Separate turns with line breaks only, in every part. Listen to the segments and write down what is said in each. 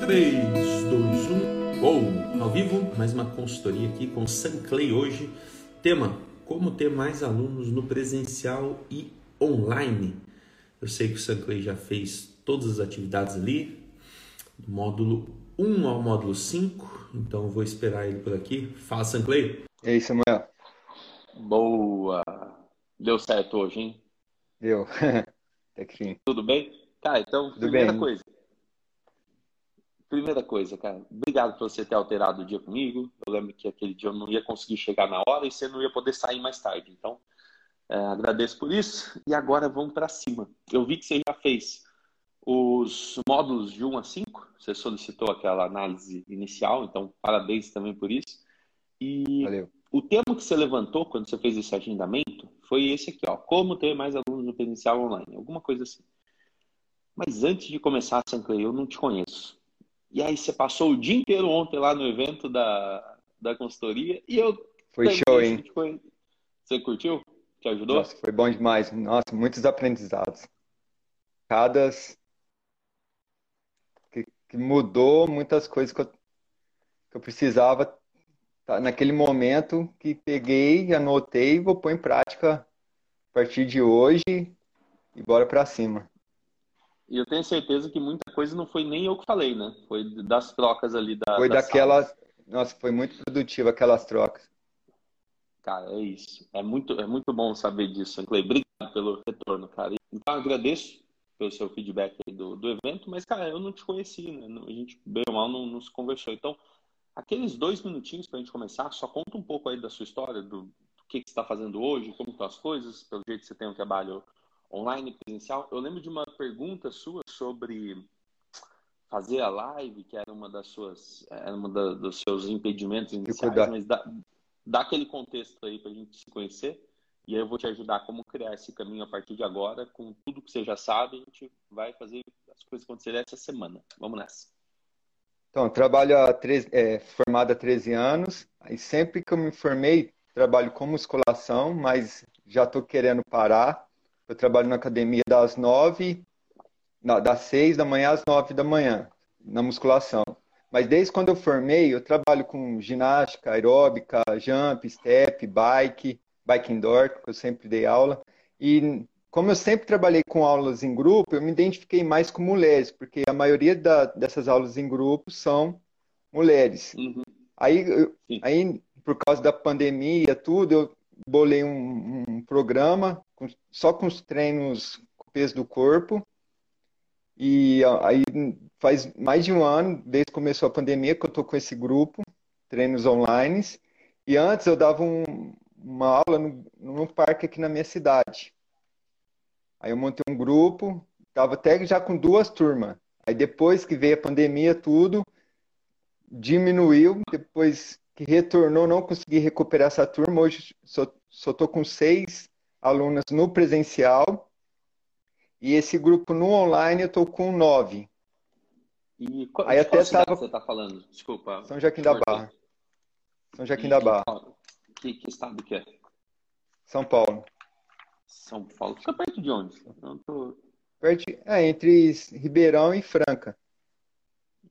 3, 2, 1. Ou, ao vivo, mais uma consultoria aqui com Sanclay hoje. Tema: Como ter mais alunos no presencial e online. Eu sei que o Sanclay já fez todas as atividades ali, do módulo 1 ao módulo 5, então eu vou esperar ele por aqui. Fala, Sanclay.
E aí, Samuel?
Boa! Deu certo hoje, hein?
Deu. Até que fim.
Tudo bem? Cara, então,
Tudo
primeira
bem.
coisa. Primeira coisa, cara, obrigado por você ter alterado o dia comigo. Eu lembro que aquele dia eu não ia conseguir chegar na hora e você não ia poder sair mais tarde. Então, é, agradeço por isso. E agora vamos para cima. Eu vi que você já fez os módulos de 1 a 5. Você solicitou aquela análise inicial, então parabéns também por isso. E
Valeu.
o tema que você levantou quando você fez esse agendamento foi esse aqui, ó. Como ter mais alunos no presencial online. Alguma coisa assim. Mas antes de começar, Sanclay, eu não te conheço. E aí você passou o dia inteiro ontem lá no evento da, da consultoria e eu
Foi show, hein?
Você curtiu? Te ajudou?
Nossa, foi bom demais. Nossa, muitos aprendizados. Cada que, que mudou muitas coisas que eu, que eu precisava tá, naquele momento que peguei, anotei e vou pôr em prática a partir de hoje e bora pra cima.
E eu tenho certeza que muita coisa não foi nem eu que falei, né? Foi das trocas ali da,
Foi daquelas.
salas.
Nossa, foi muito produtivo aquelas trocas.
Cara, é isso. É muito, é muito bom saber disso, Sanclay. Obrigado pelo retorno, cara. Então, eu agradeço pelo seu feedback do, do evento, mas, cara, eu não te conheci, né? Não- A gente, bem ou mal, não nos conversou. Então, aqueles dois minutinhos pra gente começar, só conta um pouco aí da sua história, do, do que, que você está fazendo hoje, como estão as coisas, pelo jeito que você tem um trabalho online, presencial. Eu lembro de uma pergunta sua sobre fazer a live, que era uma das suas, era uma da- dos seus impedimentos iniciais, mas dá, dá aquele contexto aí para a gente se conhecer. E aí eu vou te ajudar a como criar esse caminho a partir de agora, com tudo que você já sabe, a gente vai fazer as coisas acontecerem essa semana. Vamos nessa.
Então, eu trabalho há 13, é, formado há 13 anos. Aí sempre que eu me formei, trabalho com musculação, mas já estou querendo parar. Eu trabalho na academia das 9, na- das 6 da manhã às 9 da manhã, na musculação. Mas desde quando eu formei, eu trabalho com ginástica, aeróbica, jump, step, bike, bike indoor, que eu sempre dei aula. E como eu sempre trabalhei com aulas em grupo, eu me identifiquei mais com mulheres, porque a maioria da- dessas aulas em grupo são mulheres.
Uhum.
Aí, eu- aí, por causa da pandemia, tudo, eu bolei um, um programa com- só com os treinos com peso do corpo. E aí faz mais de um ano, desde que começou a pandemia, que eu estou com esse grupo, treinos online. E antes eu dava um- uma aula no, no parque aqui na minha cidade. Aí eu montei um grupo, estava até já com duas turmas. Aí depois que veio a pandemia, tudo diminuiu. Depois que retornou, não consegui recuperar essa turma. Hoje só estou com seis alunas no presencial. E esse grupo no online eu estou com nove.
E qual,
Aí até tava-
você está falando? Desculpa.
São Joaquim da. Barra. São Joaquim
E
da Barra,
Que, que estado que é?
São Paulo.
São Paulo. Fica perto de onde? Eu não tô...
Perto, é, entre Ribeirão e Franca.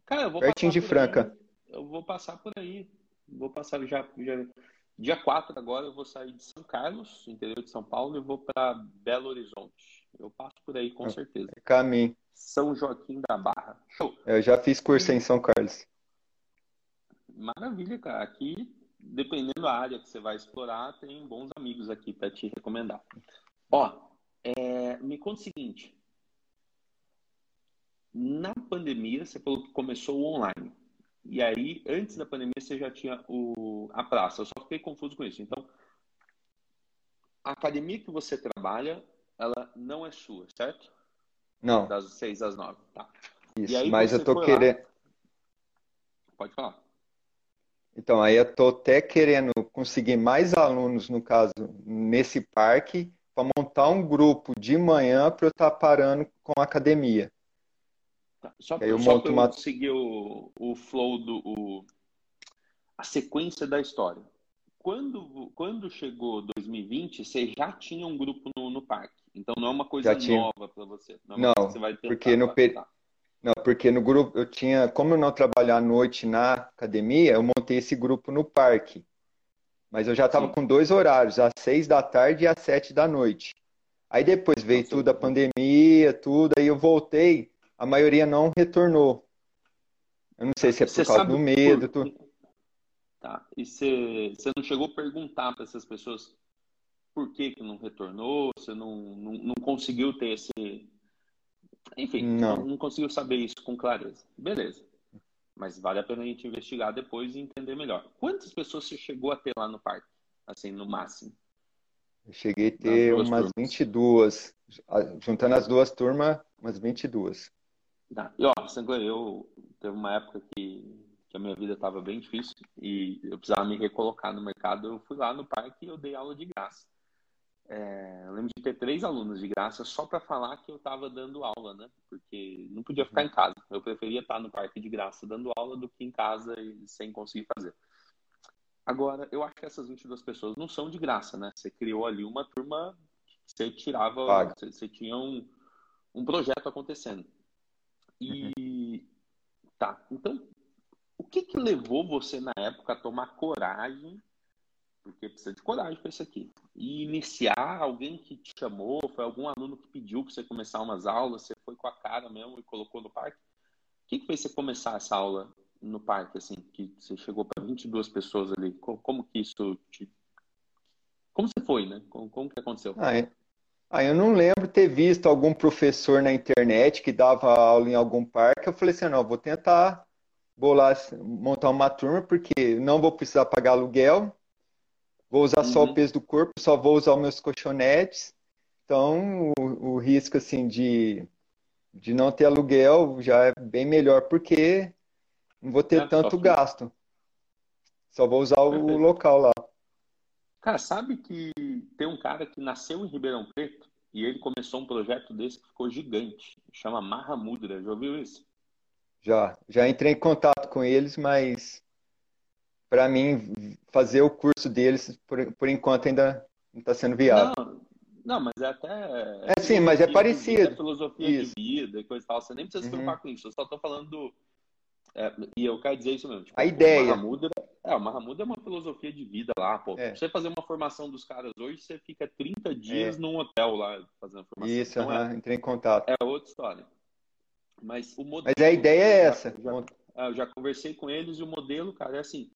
Cara, eu vou
Pertinho de
por aí.
Franca.
Eu vou passar por aí. Vou passar já, já... Dia 4 agora eu vou sair de São Carlos, interior de São Paulo, e vou para Belo Horizonte. Eu passo por aí com
Ah.
certeza.
Caminho.
São Joaquim da Barra. Show.
Eu já fiz curso em São Carlos.
Maravilha, cara. Aqui, dependendo da área que você vai explorar, tem bons amigos aqui para te recomendar. Ó, é, me conta o seguinte. Na pandemia, você falou que começou o online. E aí, antes da pandemia, você já tinha o, a praça. Eu só fiquei confuso com isso. Então, a academia que você trabalha, ela não é sua, certo?
Não,
Das 6 às 9. Tá.
isso.
aí
Mas eu tô
foi lá.
querendo.
Pode falar.
Então, aí eu tô até querendo conseguir mais alunos, no caso, nesse parque, para montar um grupo de manhã para eu estar parando com a academia.
Tá. Só,
eu
só para eu
uma-
seguir o, o flow do o- a sequência da história. Quando, quando chegou 2020, você já tinha um grupo no, no parque. Então não é uma coisa nova para você. Não, é
Não,
você
porque no
agora,
pe-
tá?
Não, porque no grupo eu tinha, como eu não trabalhar à noite na academia, eu montei esse grupo no parque. Mas eu já estava com dois horários, às seis da tarde e às sete da noite. Aí depois veio Nossa, tudo a pandemia, tudo, aí eu voltei, a maioria não retornou. Eu não sei se é por você causa do medo. Por... Tu...
Tá. E você, você não chegou a perguntar para essas pessoas por que, que não retornou? Você não, não, não conseguiu ter esse. Enfim, não. não conseguiu saber isso com clareza. Beleza. Mas vale a pena a gente investigar depois e entender melhor. Quantas pessoas você chegou a ter lá no parque? Assim, no máximo?
Eu cheguei a ter umas turmas. 22. Juntando as duas turmas, umas 22.
Tá. E ó, Sangler, eu teve uma época que, que a minha vida estava bem difícil e eu precisava me recolocar no mercado. Eu fui lá no parque e eu dei aula de graça. É, eu lembro de ter três alunos de graça só para falar que eu estava dando aula, né? Porque não podia ficar em casa. Eu preferia estar no parque de graça dando aula do que em casa e sem conseguir fazer. Agora, eu acho que essas 22 pessoas não são de graça, né? Você criou ali uma turma, você tirava, você, você, tinha um, um projeto acontecendo. E uhum. tá, então, o que que levou você na época a tomar coragem porque precisa de coragem para isso aqui. E iniciar, alguém que te chamou, foi algum aluno que pediu para você começar umas aulas, você foi com a cara mesmo e colocou no parque. O que, que fez você começar essa aula no parque, assim, que você chegou para 22 pessoas ali? Como, como, que isso te... Como você foi, né? Como, como que aconteceu?
Ah, é. Ah, eu não lembro ter visto algum professor na internet que dava aula em algum parque. Eu falei assim, não, vou tentar bolar, montar uma turma, porque não vou precisar pagar aluguel, Vou usar uhum. só o uhum. peso do corpo, só vou usar os meus colchonetes. Então, o, o, risco assim de, de não ter aluguel já é bem melhor, porque não vou ter é, tanto só gasto. Só vou usar o local lá.
Cara, sabe que tem um cara que nasceu em Ribeirão Preto e ele começou um projeto desse que ficou gigante. Chama Mahamudra. Já ouviu isso?
Já. Já entrei em contato com eles, mas para mim, fazer o curso deles, por, por enquanto, ainda não está sendo viável.
Não, não, mas é até.
É sim, mas é parecido. É
filosofia isso. de vida e coisa e tal. Você nem precisa se preocupar uhum. com isso. Eu só estou falando do. É, e eu quero dizer isso mesmo. Tipo,
a ideia. O
Mahamudra, é, o Mahamudra é uma filosofia de vida lá, pô. É. Você fazer uma formação dos caras hoje, você fica 30 dias é. num hotel lá fazendo formação.
Isso, então, uh -huh. entrei em contato.
É outra história. Mas o modelo.
Mas a ideia é essa.
Eu já, é, eu já conversei com eles e o modelo, cara, é assim.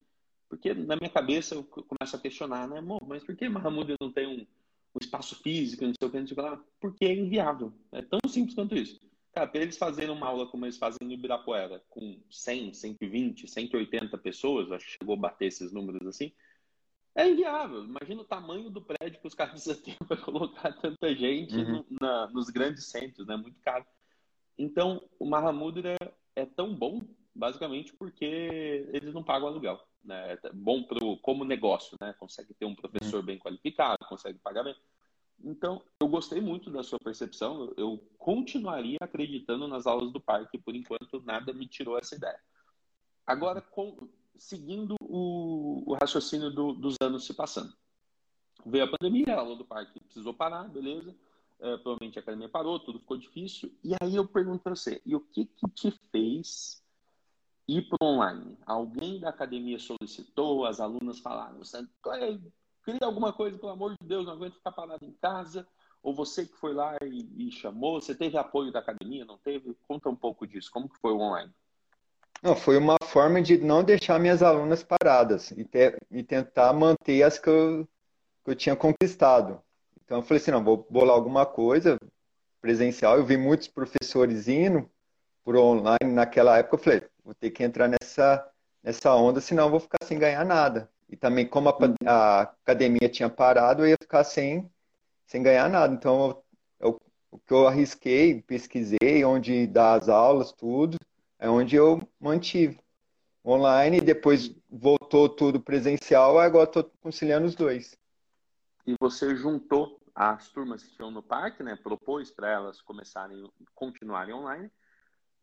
Porque na minha cabeça eu começo a questionar, né? Mas por que Mahamud não tem um, um espaço físico, não sei o que, não sei o que lá? Porque é inviável. É tão simples quanto isso. Cara, para eles fazerem uma aula como eles fazem no Ibirapuera, com 100, 120, 180 pessoas, acho que chegou a bater esses números assim, é inviável. Imagina o tamanho do prédio que os caras precisam ter para colocar tanta gente uhum. no, na, nos grandes centros, né? Muito caro. Então, o Mahamudra é tão bom, basicamente, porque eles não pagam aluguel né? É bom pro, como negócio, né? Consegue ter um professor uhum. bem qualificado, consegue pagar bem. Então, eu gostei muito da sua percepção. Eu continuaria acreditando nas aulas do parque, por enquanto nada me tirou essa ideia. Agora, com, seguindo o, o raciocínio do, dos anos se passando. Veio a pandemia, a aula do parque precisou parar, beleza. É, provavelmente a academia parou, tudo ficou difícil. E aí eu pergunto para você, e o que, que te fez ir para online. Alguém da academia solicitou, as alunas falaram, queria alguma coisa, pelo amor de Deus, não aguento ficar parado em casa. Ou você que foi lá e, e, chamou, você teve apoio da academia, não teve? Conta um pouco disso, como que foi o online?
Não, foi uma forma de não deixar minhas alunas paradas e, ter, e tentar manter as que eu, que eu tinha conquistado. Então eu falei assim, não, vou bolar alguma coisa presencial. Eu vi muitos professores indo por online naquela época. Eu falei, vou ter que entrar nessa, nessa onda, senão eu vou ficar sem ganhar nada. E também, como a, a academia tinha parado, eu ia ficar sem, sem ganhar nada. Então, eu, o que eu arrisquei, pesquisei, onde dá as aulas, tudo, é onde eu mantive online, e depois voltou tudo presencial, agora estou conciliando os dois.
E você juntou as turmas que tinham no parque, né? Propôs para elas começarem, continuarem online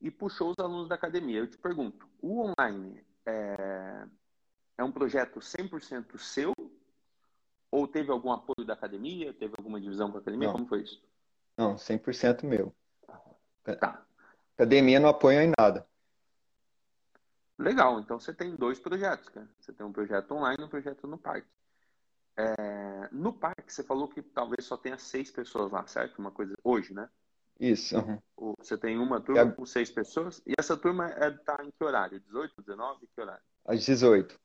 e puxou os alunos da academia. Eu te pergunto, o online é, é um projeto 100% seu? Ou teve algum apoio da academia? Teve alguma divisão com a academia? Não. Como foi isso?
Não, 100% meu.
Tá.
Academia não apoia em nada.
Legal, então você tem dois projetos, cara. Você tem um projeto online e um projeto no parque. É, no parque, você falou que talvez só tenha seis pessoas lá, certo? Uma coisa hoje, né?
Isso.
Uhum. Você tem uma turma com seis pessoas. E essa turma está é, tá em que horário? 18, 19? Que horário?
Às 18.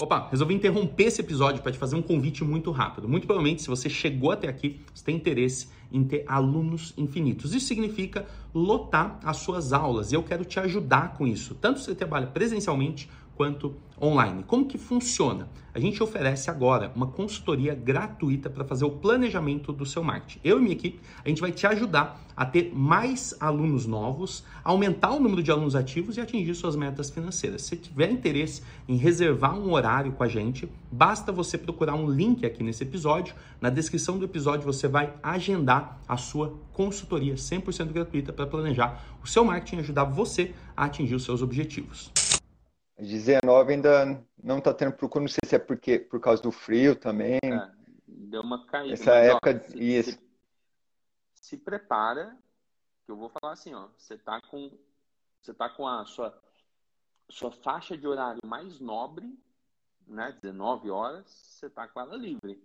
Opa, resolvi interromper esse episódio para te fazer um convite muito rápido. Muito provavelmente, se você chegou até aqui, você tem interesse em ter alunos infinitos. Isso significa lotar as suas aulas e eu quero te ajudar com isso, tanto se você trabalha presencialmente quanto online. Como que funciona? A gente oferece agora uma consultoria gratuita para fazer o planejamento do seu marketing. Eu e minha equipe, a gente vai te ajudar a ter mais alunos novos, aumentar o número de alunos ativos e atingir suas metas financeiras. Se tiver interesse em reservar um horário com a gente, basta você procurar um link aqui nesse episódio. Na descrição do episódio você vai agendar a sua consultoria 100% gratuita para planejar o seu marketing e ajudar você a atingir os seus objetivos.
19 ainda não está tendo procura, não sei se é porque, por causa do frio também. É,
deu uma caída.
Essa mas, época, ó, se, isso.
Se, se, prepara, que eu vou falar assim, ó, você está com, você tá com a sua, sua faixa de horário mais nobre, né, 19 horas, você está com ela livre.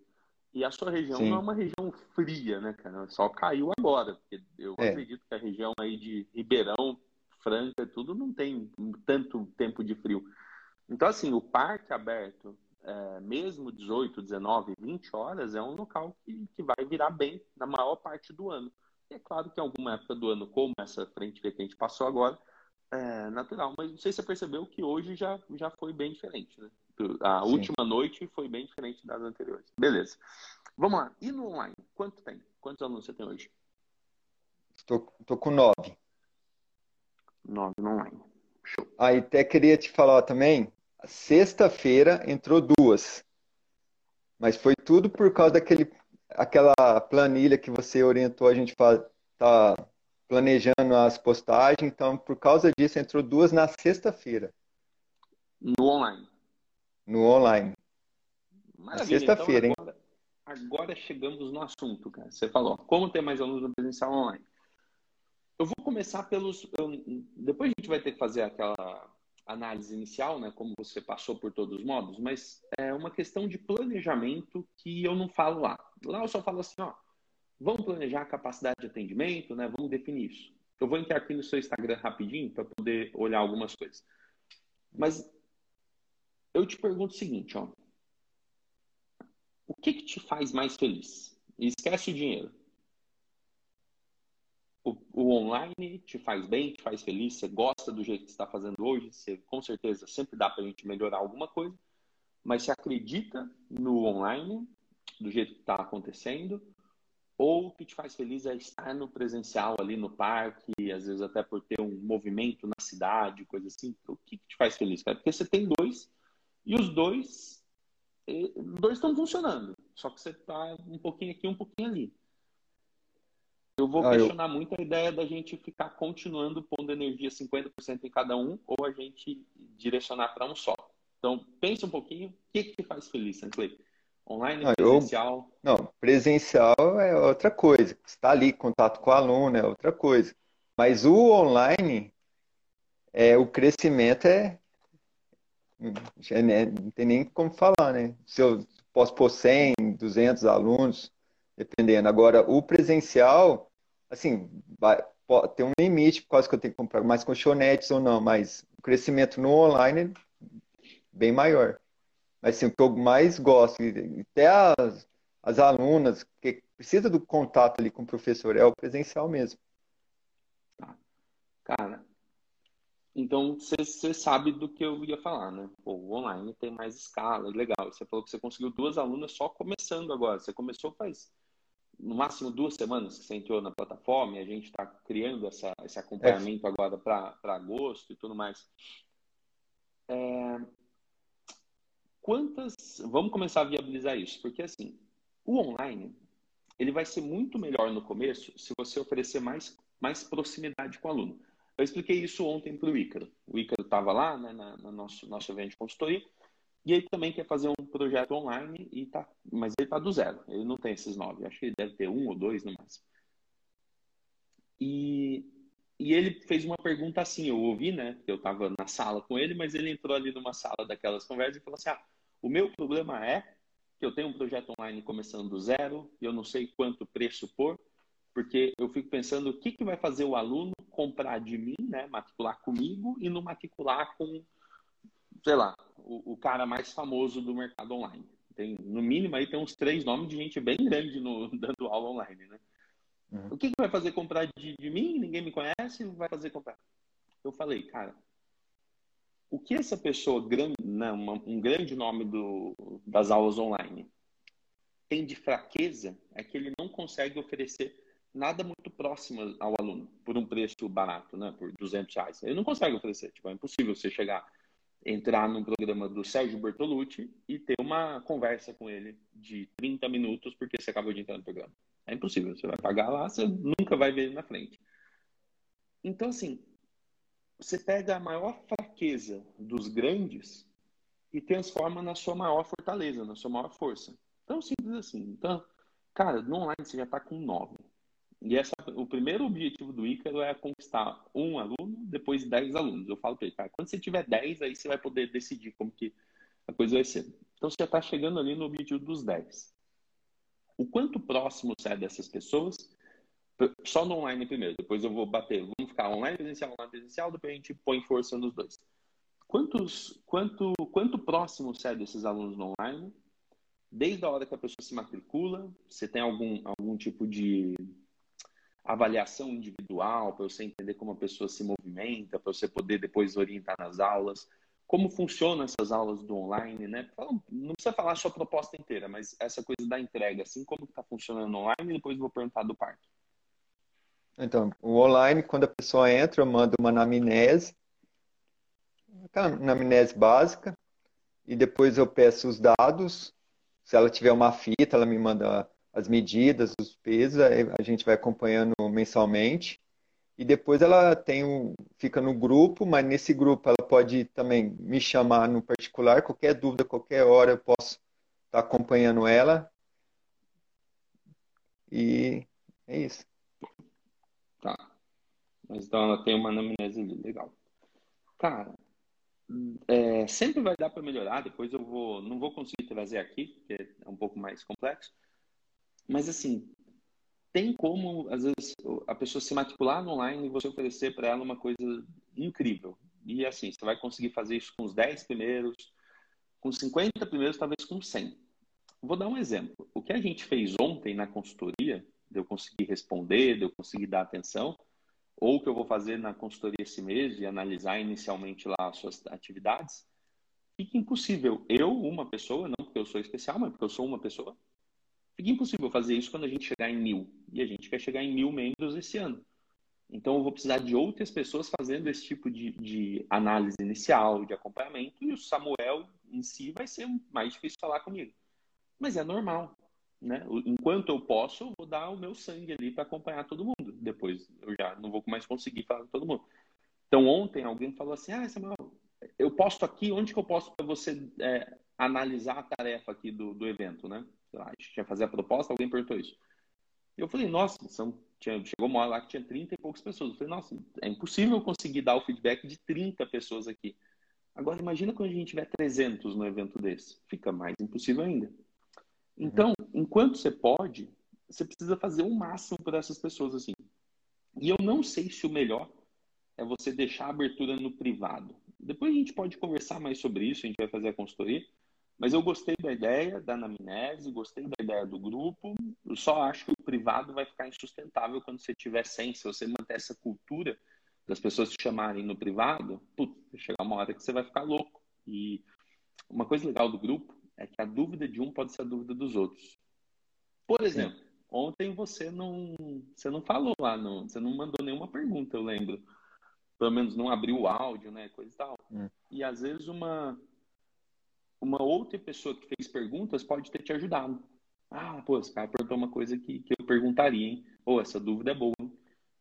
E a sua região Sim. não é uma região fria, né, cara? Só caiu agora, porque eu é. acredito que a região aí de Ribeirão, Franca, tudo não tem tanto tempo de frio. Então, assim, o parque aberto, é, mesmo 18, 19, 20 horas, é um local que, que vai virar bem na maior parte do ano. E é claro que em alguma época do ano, como essa frente que a gente passou agora, é natural. Mas não sei se você percebeu que hoje já, já foi bem diferente, né? A Sim. última noite foi bem diferente das anteriores. Beleza. Vamos lá. E no online? Quanto tem? Quantos alunos você tem hoje?
Estou, estou com nove.
9 no online. Show.
Aí até queria te falar também, sexta-feira entrou duas. Mas foi tudo por causa daquele aquela planilha que você orientou a gente tá planejando as postagens, então por causa disso entrou duas na sexta-feira.
No online.
No online. Maravilha. Sexta-feira,
então, agora, hein? Agora chegamos no assunto, cara. Você falou, como ter mais alunos no presencial online? Eu vou começar pelos. depois a gente vai ter que fazer aquela análise inicial, né? Como você passou por todos os modos, mas é uma questão de planejamento que eu não falo lá. Lá eu só falo assim, ó, vamos planejar a capacidade de atendimento, né? Vamos definir isso. Eu vou entrar aqui no seu Instagram rapidinho para poder olhar algumas coisas. Mas eu te pergunto o seguinte, ó. O que, que te faz mais feliz? Esquece o dinheiro o, o, online te faz bem, te faz feliz, você gosta do jeito que está fazendo hoje, você com certeza sempre dá para a gente melhorar alguma coisa, mas você acredita no online, do jeito que está acontecendo, ou o que te faz feliz é estar no presencial ali no parque, às vezes até por ter um movimento na cidade, coisa assim. O que, que te faz feliz, cara? Porque você tem dois e os dois, eh, dois estão funcionando, só que você está um pouquinho aqui, um pouquinho ali. Eu vou ah, questionar eu... muito a ideia da gente ficar continuando pondo energia 50% em cada um ou a gente direcionar para um só. Então, pense um pouquinho, o que, que te faz feliz, Sanclay? Online, ah, presencial?
Eu... Não, presencial é outra coisa. Está ali, contato com o aluno é outra coisa. Mas o online, é, o crescimento é, é não tem nem como falar, né? Se eu posso pôr 100, 200 alunos, dependendo. Agora, o presencial, assim, vai, tem um limite por causa que eu tenho que comprar mais colchonetes ou não, mas o crescimento no online é bem maior. Mas assim, o que eu mais gosto, até as, as alunas, que precisa do contato ali com o professor, é o presencial mesmo.
Cara, então você sabe do que eu ia falar, né? Pô, o online tem mais escala, legal. Você falou que você conseguiu duas alunas só começando agora. Você começou faz no máximo duas semanas que você entrou na plataforma e a gente está criando essa, esse acompanhamento é. agora para agosto e tudo mais. É... Quantas. Vamos começar a viabilizar isso, porque assim, o online ele vai ser muito melhor no começo se você oferecer mais, mais proximidade com o aluno. Eu expliquei isso ontem para o Ícaro. O Ícaro estava lá né, na, no nosso, nosso evento de consultoria e ele também quer fazer um projeto online, e tá, mas ele está do zero. Ele não tem esses nove. Acho que ele deve ter um ou dois no máximo. E e ele fez uma pergunta assim, eu ouvi, né? Eu estava na sala com ele, mas ele entrou ali numa sala daquelas conversas e falou assim: ah, o meu problema é que eu tenho um projeto online começando do zero e eu não sei quanto preço pôr, porque eu fico pensando o que, que vai fazer o aluno comprar de mim, né? Matricular comigo e não matricular com, sei lá, o, o cara mais famoso do mercado online. Tem, no mínimo aí tem uns três nomes de gente bem grande no, dando aula online, né? Uhum. O que, que vai fazer comprar de, de mim? Ninguém me conhece, vai fazer comprar. Eu falei, cara, o que essa pessoa, grande, né, uma, um grande nome do, das aulas online, tem de fraqueza é que ele não consegue oferecer nada muito próximo ao aluno por um preço barato, né? Por 200 reais. Ele não consegue oferecer. Tipo, é impossível você chegar, entrar no programa do Sérgio Bertolucci e ter uma conversa com ele de 30 minutos porque você acabou de entrar no programa. É impossível. Você vai pagar lá, você nunca vai ver ele na frente. Então, assim, você pega a maior fraqueza dos grandes e transforma na sua maior fortaleza, na sua maior força. Tão simples assim. Então, cara, no online você já está com nove. E essa, o primeiro objetivo do Ícaro é conquistar um aluno, depois dez alunos. Eu falo para ele, cara, quando você tiver dez, aí você vai poder decidir como que a coisa vai ser. Então, você já está chegando ali no objetivo dos dez o quanto próximo sai dessas pessoas, só no online primeiro, depois eu vou bater, vamos ficar online presencial, online presencial, depois a gente põe força nos dois. Quantos, quanto, quanto próximo sai desses alunos no online? Desde a hora que a pessoa se matricula, você tem algum, algum tipo de avaliação individual para você entender como a pessoa se movimenta, para você poder depois orientar nas aulas como funcionam essas aulas do online, né? Não precisa falar a sua proposta inteira, mas essa coisa da entrega, assim, como está funcionando online, depois vou perguntar do parque.
Então, o online, quando a pessoa entra, eu mando uma anamnese, aquela anamnese básica, e depois eu peço os dados. Se ela tiver uma fita, ela me manda as medidas, os pesos, a gente vai acompanhando mensalmente e depois ela tem um, fica no grupo, mas nesse grupo ela pode também me chamar no particular, qualquer dúvida, qualquer hora eu posso estar acompanhando ela. E é isso.
Tá. Mas então ela tem uma anamnese legal. Cara, é, sempre vai dar para melhorar. Depois eu vou, não vou conseguir trazer aqui, porque é um pouco mais complexo. Mas assim, tem como, às vezes, a pessoa se matricular no online e você oferecer para ela uma coisa incrível. E assim, você vai conseguir fazer isso com os 10 primeiros, com 50 primeiros, talvez com 100. Vou dar um exemplo. O que a gente fez ontem na consultoria, de eu conseguir responder, de eu conseguir dar atenção, ou o que eu vou fazer na consultoria esse mês e analisar inicialmente lá as suas atividades, fica impossível. Eu, uma pessoa, não porque eu sou especial, mas porque eu sou uma pessoa, Fica impossível fazer isso quando a gente chegar em mil. E a gente quer chegar em mil membros esse ano. Então, eu vou precisar de outras pessoas fazendo esse tipo de, de análise inicial, de acompanhamento, e o Samuel em si vai ser mais difícil falar comigo. Mas é normal. Né? Enquanto eu posso, eu vou dar o meu sangue ali para acompanhar todo mundo. Depois eu já não vou mais conseguir falar com todo mundo. Então, ontem alguém falou assim: Ah, Samuel, eu posto aqui, onde que eu posto para você é, analisar a tarefa aqui do, do evento, né? Lá, a gente tinha fazer a proposta, alguém perguntou isso. Eu falei, nossa, são, tinha, chegou uma hora lá que tinha 30 e poucas pessoas. Eu falei, nossa, é impossível conseguir dar o feedback de 30 pessoas aqui. Agora, imagina quando a gente tiver 300 no evento desse. Fica mais impossível ainda. Então, enquanto você pode, você precisa fazer o máximo para essas pessoas assim. E eu não sei se o melhor é você deixar a abertura no privado. Depois a gente pode conversar mais sobre isso, a gente vai fazer a consultoria. Mas eu gostei da ideia da anamnese, gostei da ideia do grupo. Eu só acho que o privado vai ficar insustentável quando você tiver sem. Se você manter essa cultura das pessoas te chamarem no privado, putz, vai chegar uma hora que você vai ficar louco. E uma coisa legal do grupo é que a dúvida de um pode ser a dúvida dos outros. Por exemplo, Sim. ontem você não, você não falou lá, não, você não mandou nenhuma pergunta, eu lembro. Pelo menos não abriu o áudio, né, coisa e tal. Hum. E às vezes uma uma outra pessoa que fez perguntas pode ter te ajudado. Ah, pô, esse cara perguntou uma coisa que, que eu perguntaria, hein? Ou essa dúvida é boa. Hein?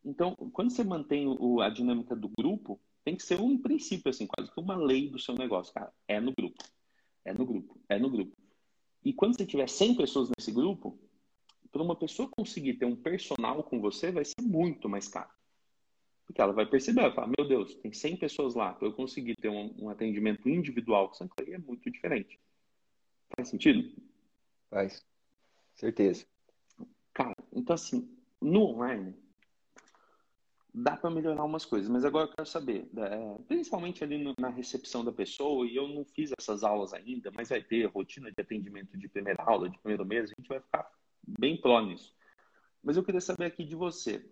Então, quando você mantém o, a dinâmica do grupo, tem que ser um princípio, assim, quase que uma lei do seu negócio, cara. É no grupo. É no grupo. É no grupo. E quando você tiver 100 pessoas nesse grupo, para uma pessoa conseguir ter um personal com você, vai ser muito mais caro. Que ela vai perceber, vai falar, meu Deus, tem 100 pessoas lá, para eu conseguir ter um, um atendimento individual com Sanclay é muito diferente. Faz sentido?
Faz. Certeza.
Cara, então assim, no online, dá para melhorar umas coisas, mas agora eu quero saber, é, principalmente ali no, na recepção da pessoa, e eu não fiz essas aulas ainda, mas vai ter rotina de atendimento de primeira aula, de primeiro mês, a gente vai ficar bem pró nisso. Mas eu queria saber aqui de você,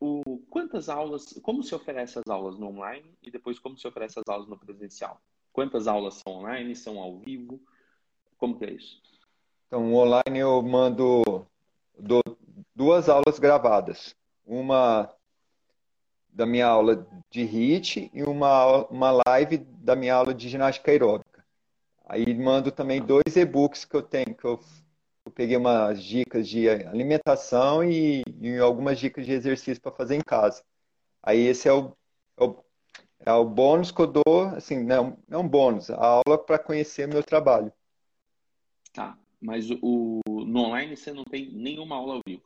o, quantas aulas, como se oferece as aulas no online e depois como se oferece as aulas no presencial? Quantas aulas são online, são ao vivo? Como que é isso?
Então, online eu mando duas aulas gravadas. Uma da minha aula de HIIT e uma, uma live da minha aula de ginástica aeróbica. Aí mando também dois e-books que eu tenho, que eu peguei umas dicas de alimentação e, e algumas dicas de exercício para fazer em casa. Aí esse é o, é o, é o bônus que eu dou, assim, não é um bônus, a aula para conhecer meu trabalho.
Tá, mas o, no online você não tem nenhuma aula ao vivo?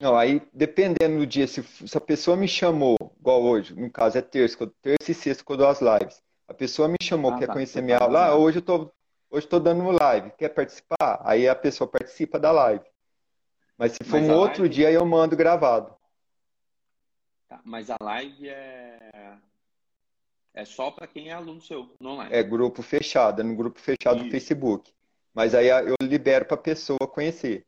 Não, aí dependendo do dia, se, se, a pessoa me chamou, igual hoje, no caso é terça, terça e sexta que eu dou as lives. A pessoa me chamou, ah, quer tá, conhecer minha tá aula, ah, hoje eu tô, hoje tô dando live, quer participar? Aí a pessoa participa da live. Mas se for mas um outro live... dia, eu mando gravado.
Tá, mas a live é é só para quem é aluno seu, no online.
É grupo fechado, é no grupo fechado Isso. do Facebook. Mas aí eu libero para a pessoa conhecer.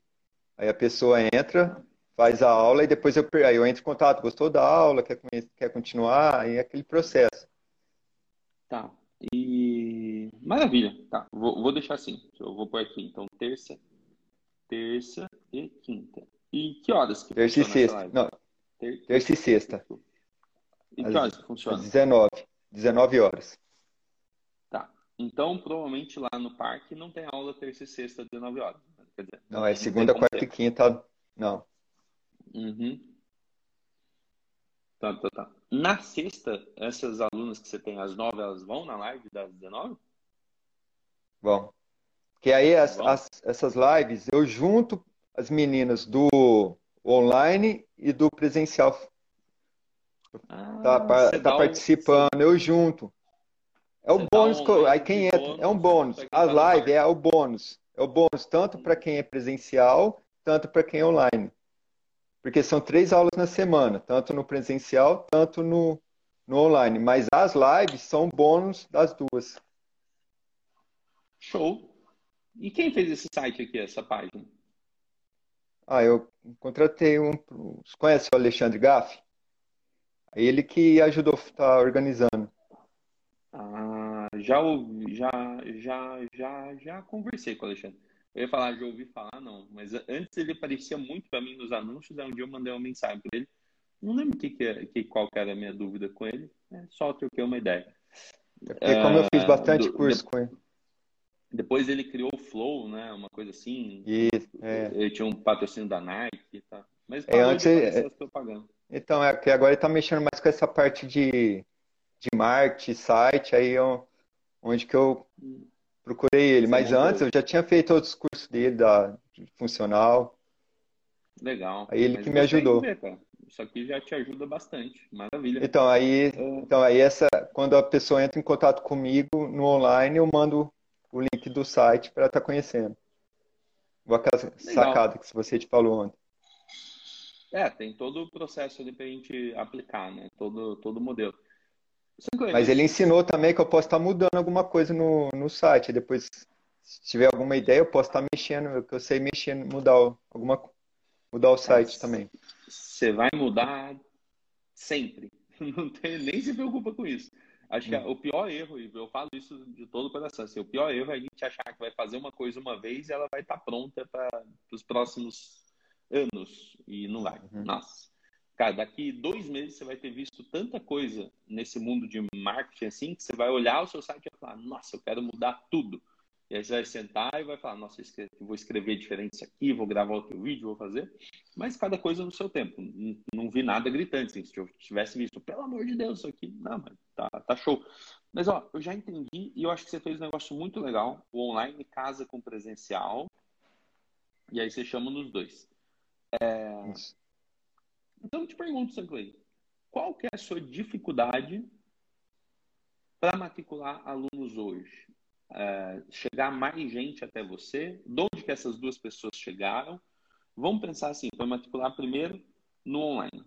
Aí a pessoa entra, faz a aula e depois eu, aí eu entro em contato, gostou da aula, quer, quer continuar, aí é aquele processo.
Tá. E maravilha. Tá. Vou, vou deixar assim. Eu vou por aqui. Então, terça, terça e quinta. E que horas que
terça e sexta. Não, Ter... terça e sexta.
E que horas que funciona?
Às 19. 19 horas.
Tá. Então, provavelmente lá no parque não tem aula terça e sexta, 19 horas. Quer dizer,
não, é segunda, quarta ter. e quinta. Não.
Uhum. Tá, tá, tá. Na sexta, essas alunas que você tem às nove, elas vão na live das 19?
Vão. Que aí as, as, essas lives eu junto as meninas do online e do presencial. Ah, tá, tá participando, um... eu junto. É o bônus, um aí quem entra, bônus, é um bônus. A live é o bônus. É o bônus tanto para quem é presencial, tanto para quem é online. Porque são três aulas na semana, tanto no presencial, tanto no, no online. Mas as lives são bônus das duas.
Show. E quem fez esse site aqui, essa página?
Ah, eu contratei um. Você conhece o Alexandre Gaff? Ele que ajudou a estar tá organizando.
Ah, já ouvi, já, já, já, já conversei com o Alexandre. Eu ia falar, já ouvi falar, não. Mas antes ele aparecia muito para mim nos anúncios. Aí um dia eu mandei uma mensagem para ele. Não lembro que, que, que, qual que era a minha dúvida com ele. É, só troquei uma ideia.
É porque como eu fiz bastante do, curso
de,
com ele.
Depois ele criou o Flow, né? Uma coisa assim.
Isso, é.
Ele tinha um patrocínio da Nike e tá. Mas
é, antes ele... Então, é que agora ele está mexendo mais com essa parte de, de marketing, site, aí eu, onde que eu procurei ele. Mas antes eu já tinha feito outros cursos dele, da de funcional.
Legal.
Aí ele Mas que me ajudou.
Ver, Isso aqui já te ajuda bastante. Maravilha.
Então aí, é. então aí essa, quando a pessoa entra em contato comigo no online, eu mando o link do site para estar tá conhecendo. Aquela sacada que você te falou ontem.
É, tem todo o processo ali para a gente aplicar, né? Todo, todo o modelo.
Mas ele ensinou também que eu posso estar mudando alguma coisa no, no site. Depois, se tiver alguma ideia, eu posso estar mexendo, que eu sei mexer, mudar alguma mudar o site também.
Você vai mudar sempre. Não tem, nem se preocupa com isso. Acho que hum. o pior erro, e eu falo isso de todo o coração, assim, o pior erro é a gente achar que vai fazer uma coisa uma vez e ela vai estar pronta para os próximos anos. E não vai. Uhum. Nossa. Cara, daqui dois meses você vai ter visto tanta coisa nesse mundo de marketing assim que você vai olhar o seu site e vai falar, nossa, eu quero mudar tudo. E aí você vai sentar e vai falar, nossa, vou escrever diferente isso aqui, vou gravar outro vídeo, vou fazer. Mas cada coisa no seu tempo. Não, vi nada gritante. Assim, se eu tivesse visto, pelo amor de Deus, isso aqui. Não, mas tá, tá show. Mas ó, eu já entendi e eu acho que você fez um negócio muito legal. O online casa com presencial. E aí você chama nos dois. É, Então eu te pergunto, Sanclay, qual que é a sua dificuldade para matricular alunos hoje? É, chegar mais gente até você? De onde que essas duas pessoas chegaram? Vamos pensar assim, para matricular primeiro no online.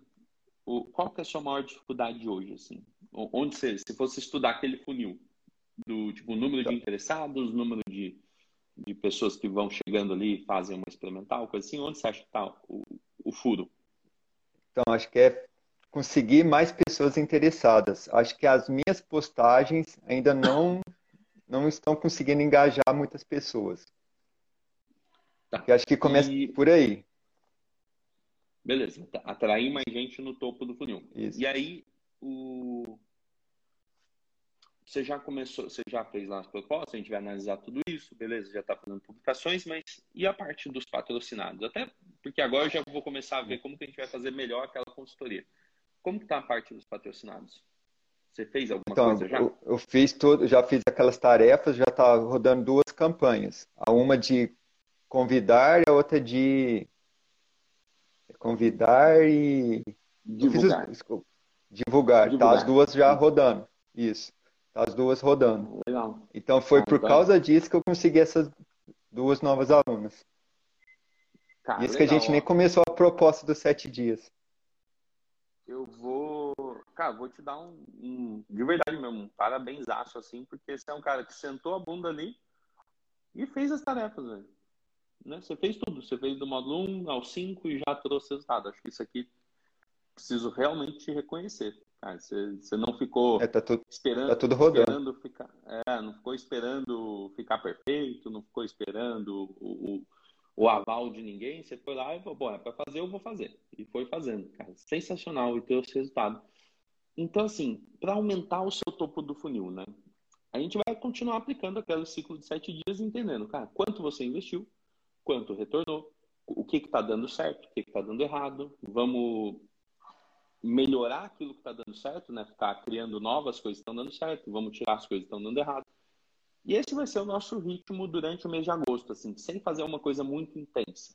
O, qual que é a sua maior dificuldade hoje? Assim? Onde você, se fosse estudar aquele funil, do tipo número de interessados, número de, de pessoas que vão chegando ali e fazem uma experimental, coisa assim, onde você acha que está o, o furo?
Então, acho que é conseguir mais pessoas interessadas. Acho que as minhas postagens ainda não não estão conseguindo engajar muitas pessoas. Tá. acho que começa e... por aí.
Beleza, atrair mais gente no topo do funil. Isso. E aí, o... você já começou, você já fez lá as propostas, a gente vai analisar tudo isso, beleza, já está fazendo publicações, mas e a parte dos patrocinados? Até porque agora eu já vou começar a ver como que a gente vai fazer melhor aquela consultoria. Como que está a parte dos patrocinados? Você fez alguma então, coisa já?
Eu, eu fiz todo, já fiz aquelas tarefas, já está rodando duas campanhas. A uma de convidar e a outra de convidar e
divulgar.
Fiz, divulgar. divulgar. Tá as duas já rodando. Isso. Tá as duas rodando.
Legal.
Então foi por então... causa disso que eu consegui essas duas novas alunas. Cara, Isso legal. que a gente nem começou a proposta dos sete dias.
Eu vou, cara, vou te dar um, um de verdade mesmo, um parabéns assim, porque você é um cara que sentou a bunda ali e fez as tarefas, velho. Né? Você fez tudo. Você fez do módulo 1 ao 5 e já trouxe resultado. Acho que isso aqui preciso realmente te reconhecer. Cara, você, você não ficou
é, tá tudo,
esperando,
tá tudo rodando.
esperando ficar, é, não ficou esperando ficar perfeito, não ficou esperando o, o, o, aval de ninguém. Você foi lá e falou, bom, é para fazer, eu vou fazer. E foi fazendo, cara. Sensacional e trouxe resultado. Então, assim, para aumentar o seu topo do funil, né? A gente vai continuar aplicando aquele ciclo de sete dias, entendendo, cara, quanto você investiu, quanto retornou, o que está dando certo, o que está dando errado. Vamos melhorar aquilo que está dando certo, né? Ficar criando novas coisas que estão dando certo, vamos tirar as coisas que estão dando errado. E esse vai ser o nosso ritmo durante o mês de agosto, assim, sem fazer uma coisa muito intensa.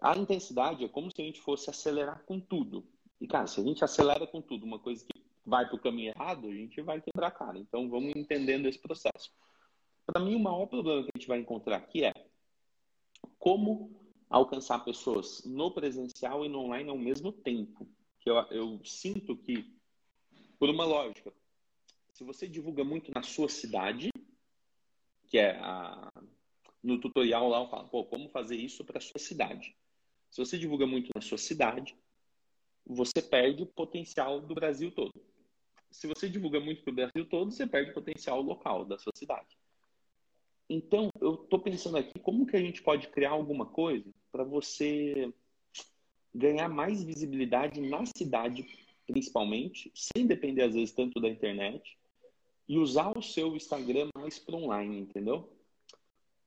A intensidade é como se a gente fosse acelerar com tudo. E, cara, se a gente acelera com tudo, uma coisa que vai para o caminho errado, a gente vai quebrar a cara. Então, vamos entendendo esse processo. Para mim, o maior problema que a gente vai encontrar aqui é como alcançar pessoas no presencial e no online ao mesmo tempo. Que eu, eu sinto que, por uma lógica, se você divulga muito na sua cidade, que é a, no tutorial lá eu falo, pô, como fazer isso para sua cidade. Se você divulga muito na sua cidade, você perde o potencial do Brasil todo. Se você divulga muito para o Brasil todo, você perde o potencial local da sua cidade. Então, eu estou pensando aqui como que a gente pode criar alguma coisa para você ganhar mais visibilidade na cidade, principalmente, sem depender às vezes tanto da internet, e usar o seu Instagram mais para online, entendeu?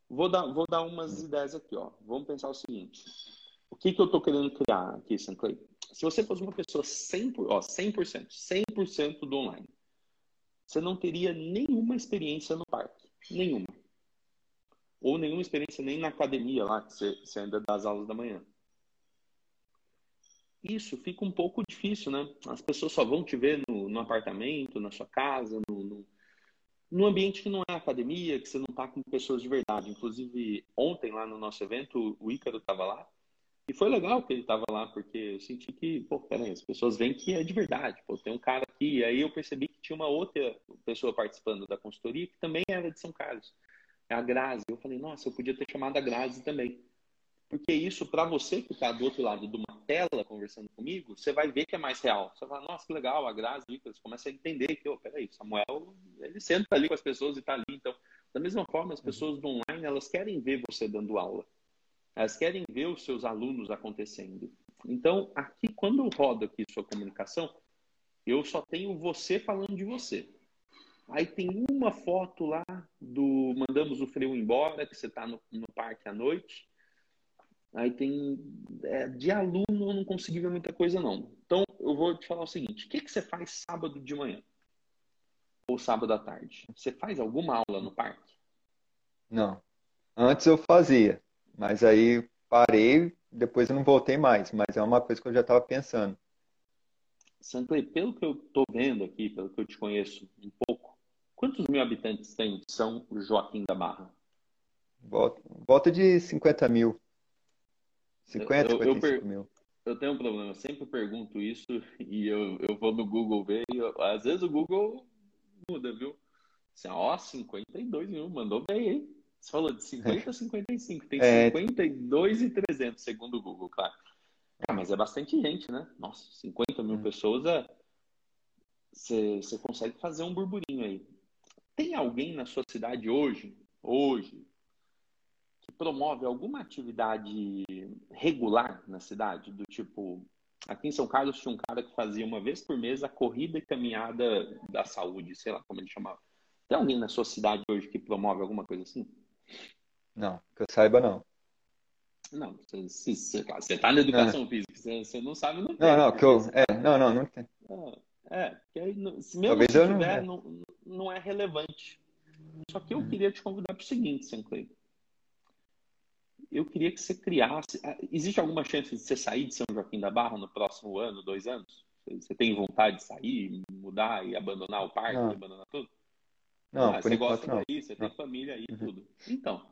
Vou dar, vou dar umas ideias aqui, ó. Vamos pensar o seguinte: o que, que eu estou querendo criar aqui, Sanclay? Se você fosse uma pessoa 100%, ó, 100%, 100% do online, você não teria nenhuma experiência no parque. Nenhuma ou nenhuma experiência nem na academia lá, que você, você ainda dá as aulas da manhã. Isso fica um pouco difícil, né? As pessoas só vão te ver no, no apartamento, na sua casa, no, no, no, ambiente que não é academia, que você não está com pessoas de verdade. Inclusive, ontem lá no nosso evento, o Ícaro estava lá. E foi legal que ele estava lá, porque eu senti que, pô, peraí, as pessoas veem que é de verdade. Pô, tem um cara aqui. E aí eu percebi que tinha uma outra pessoa participando da consultoria que também era de São Carlos é a Grazi. Eu falei, nossa, eu podia ter chamado a Grazi também. Porque isso, para você que está do outro lado de uma tela conversando comigo, você vai ver que é mais real. Você vai, nossa, que legal, a Grazi, você começa a entender que, oh, peraí, Samuel, ele senta ali com as pessoas e está ali. Então, da mesma forma, as pessoas do online, elas querem ver você dando aula. Elas querem ver os seus alunos acontecendo. Então, aqui, quando eu rodo aqui sua comunicação, eu só tenho você falando de você. Aí tem uma foto lá do Mandamos o Freio Embora, que você está no, no, parque à noite. Aí tem. É, de aluno eu não consegui ver muita coisa, não. Então eu vou te falar o seguinte: o que, que você faz sábado de manhã? Ou sábado à tarde? Você faz alguma aula no parque?
Não. Antes eu fazia, mas aí parei, depois eu não voltei mais. Mas é uma coisa que eu já estava pensando.
Sanclay, pelo que eu estou vendo aqui, pelo que eu te conheço um pouco, quantos mil habitantes tem São Joaquim da Barra?
Volta, volta de 50 mil. 50, eu, 55 eu, mil.
Eu tenho um problema, eu sempre pergunto isso e eu, eu vou no Google ver e eu, às vezes o Google muda, viu? Assim, ó, 52 mil, mandou bem, hein? Você falou de 50 a 55, tem é... 52 e 300, segundo o Google, claro. Ah, mas é bastante gente, né? Nossa, 50 mil hum. pessoas é. Você consegue fazer um burburinho aí. Tem alguém na sua cidade hoje, hoje, promove alguma atividade regular na cidade? Do tipo, aqui em São Carlos tinha um cara que fazia uma vez por mês a corrida e caminhada da saúde, sei lá como ele chamava. Tem alguém na sua cidade hoje que promove alguma coisa assim?
Não, que eu saiba não.
Não, você, está na educação é. física, você, você, não sabe, não tem.
Não, não, que eu, é, não, não, não tem.
É, é que aí, se mesmo Talvez se tiver, não, não, não, é relevante. Só que eu hum. queria te convidar para o seguinte, Sanclay. Eu queria que você criasse. Ah, existe alguma chance de você sair de São Joaquim da Barra no próximo ano, dois anos? Você tem vontade de sair, mudar e abandonar o parque, não. abandonar tudo?
Não,
ah, você gosta não. daí, você tem família aí e uhum. tudo. Então,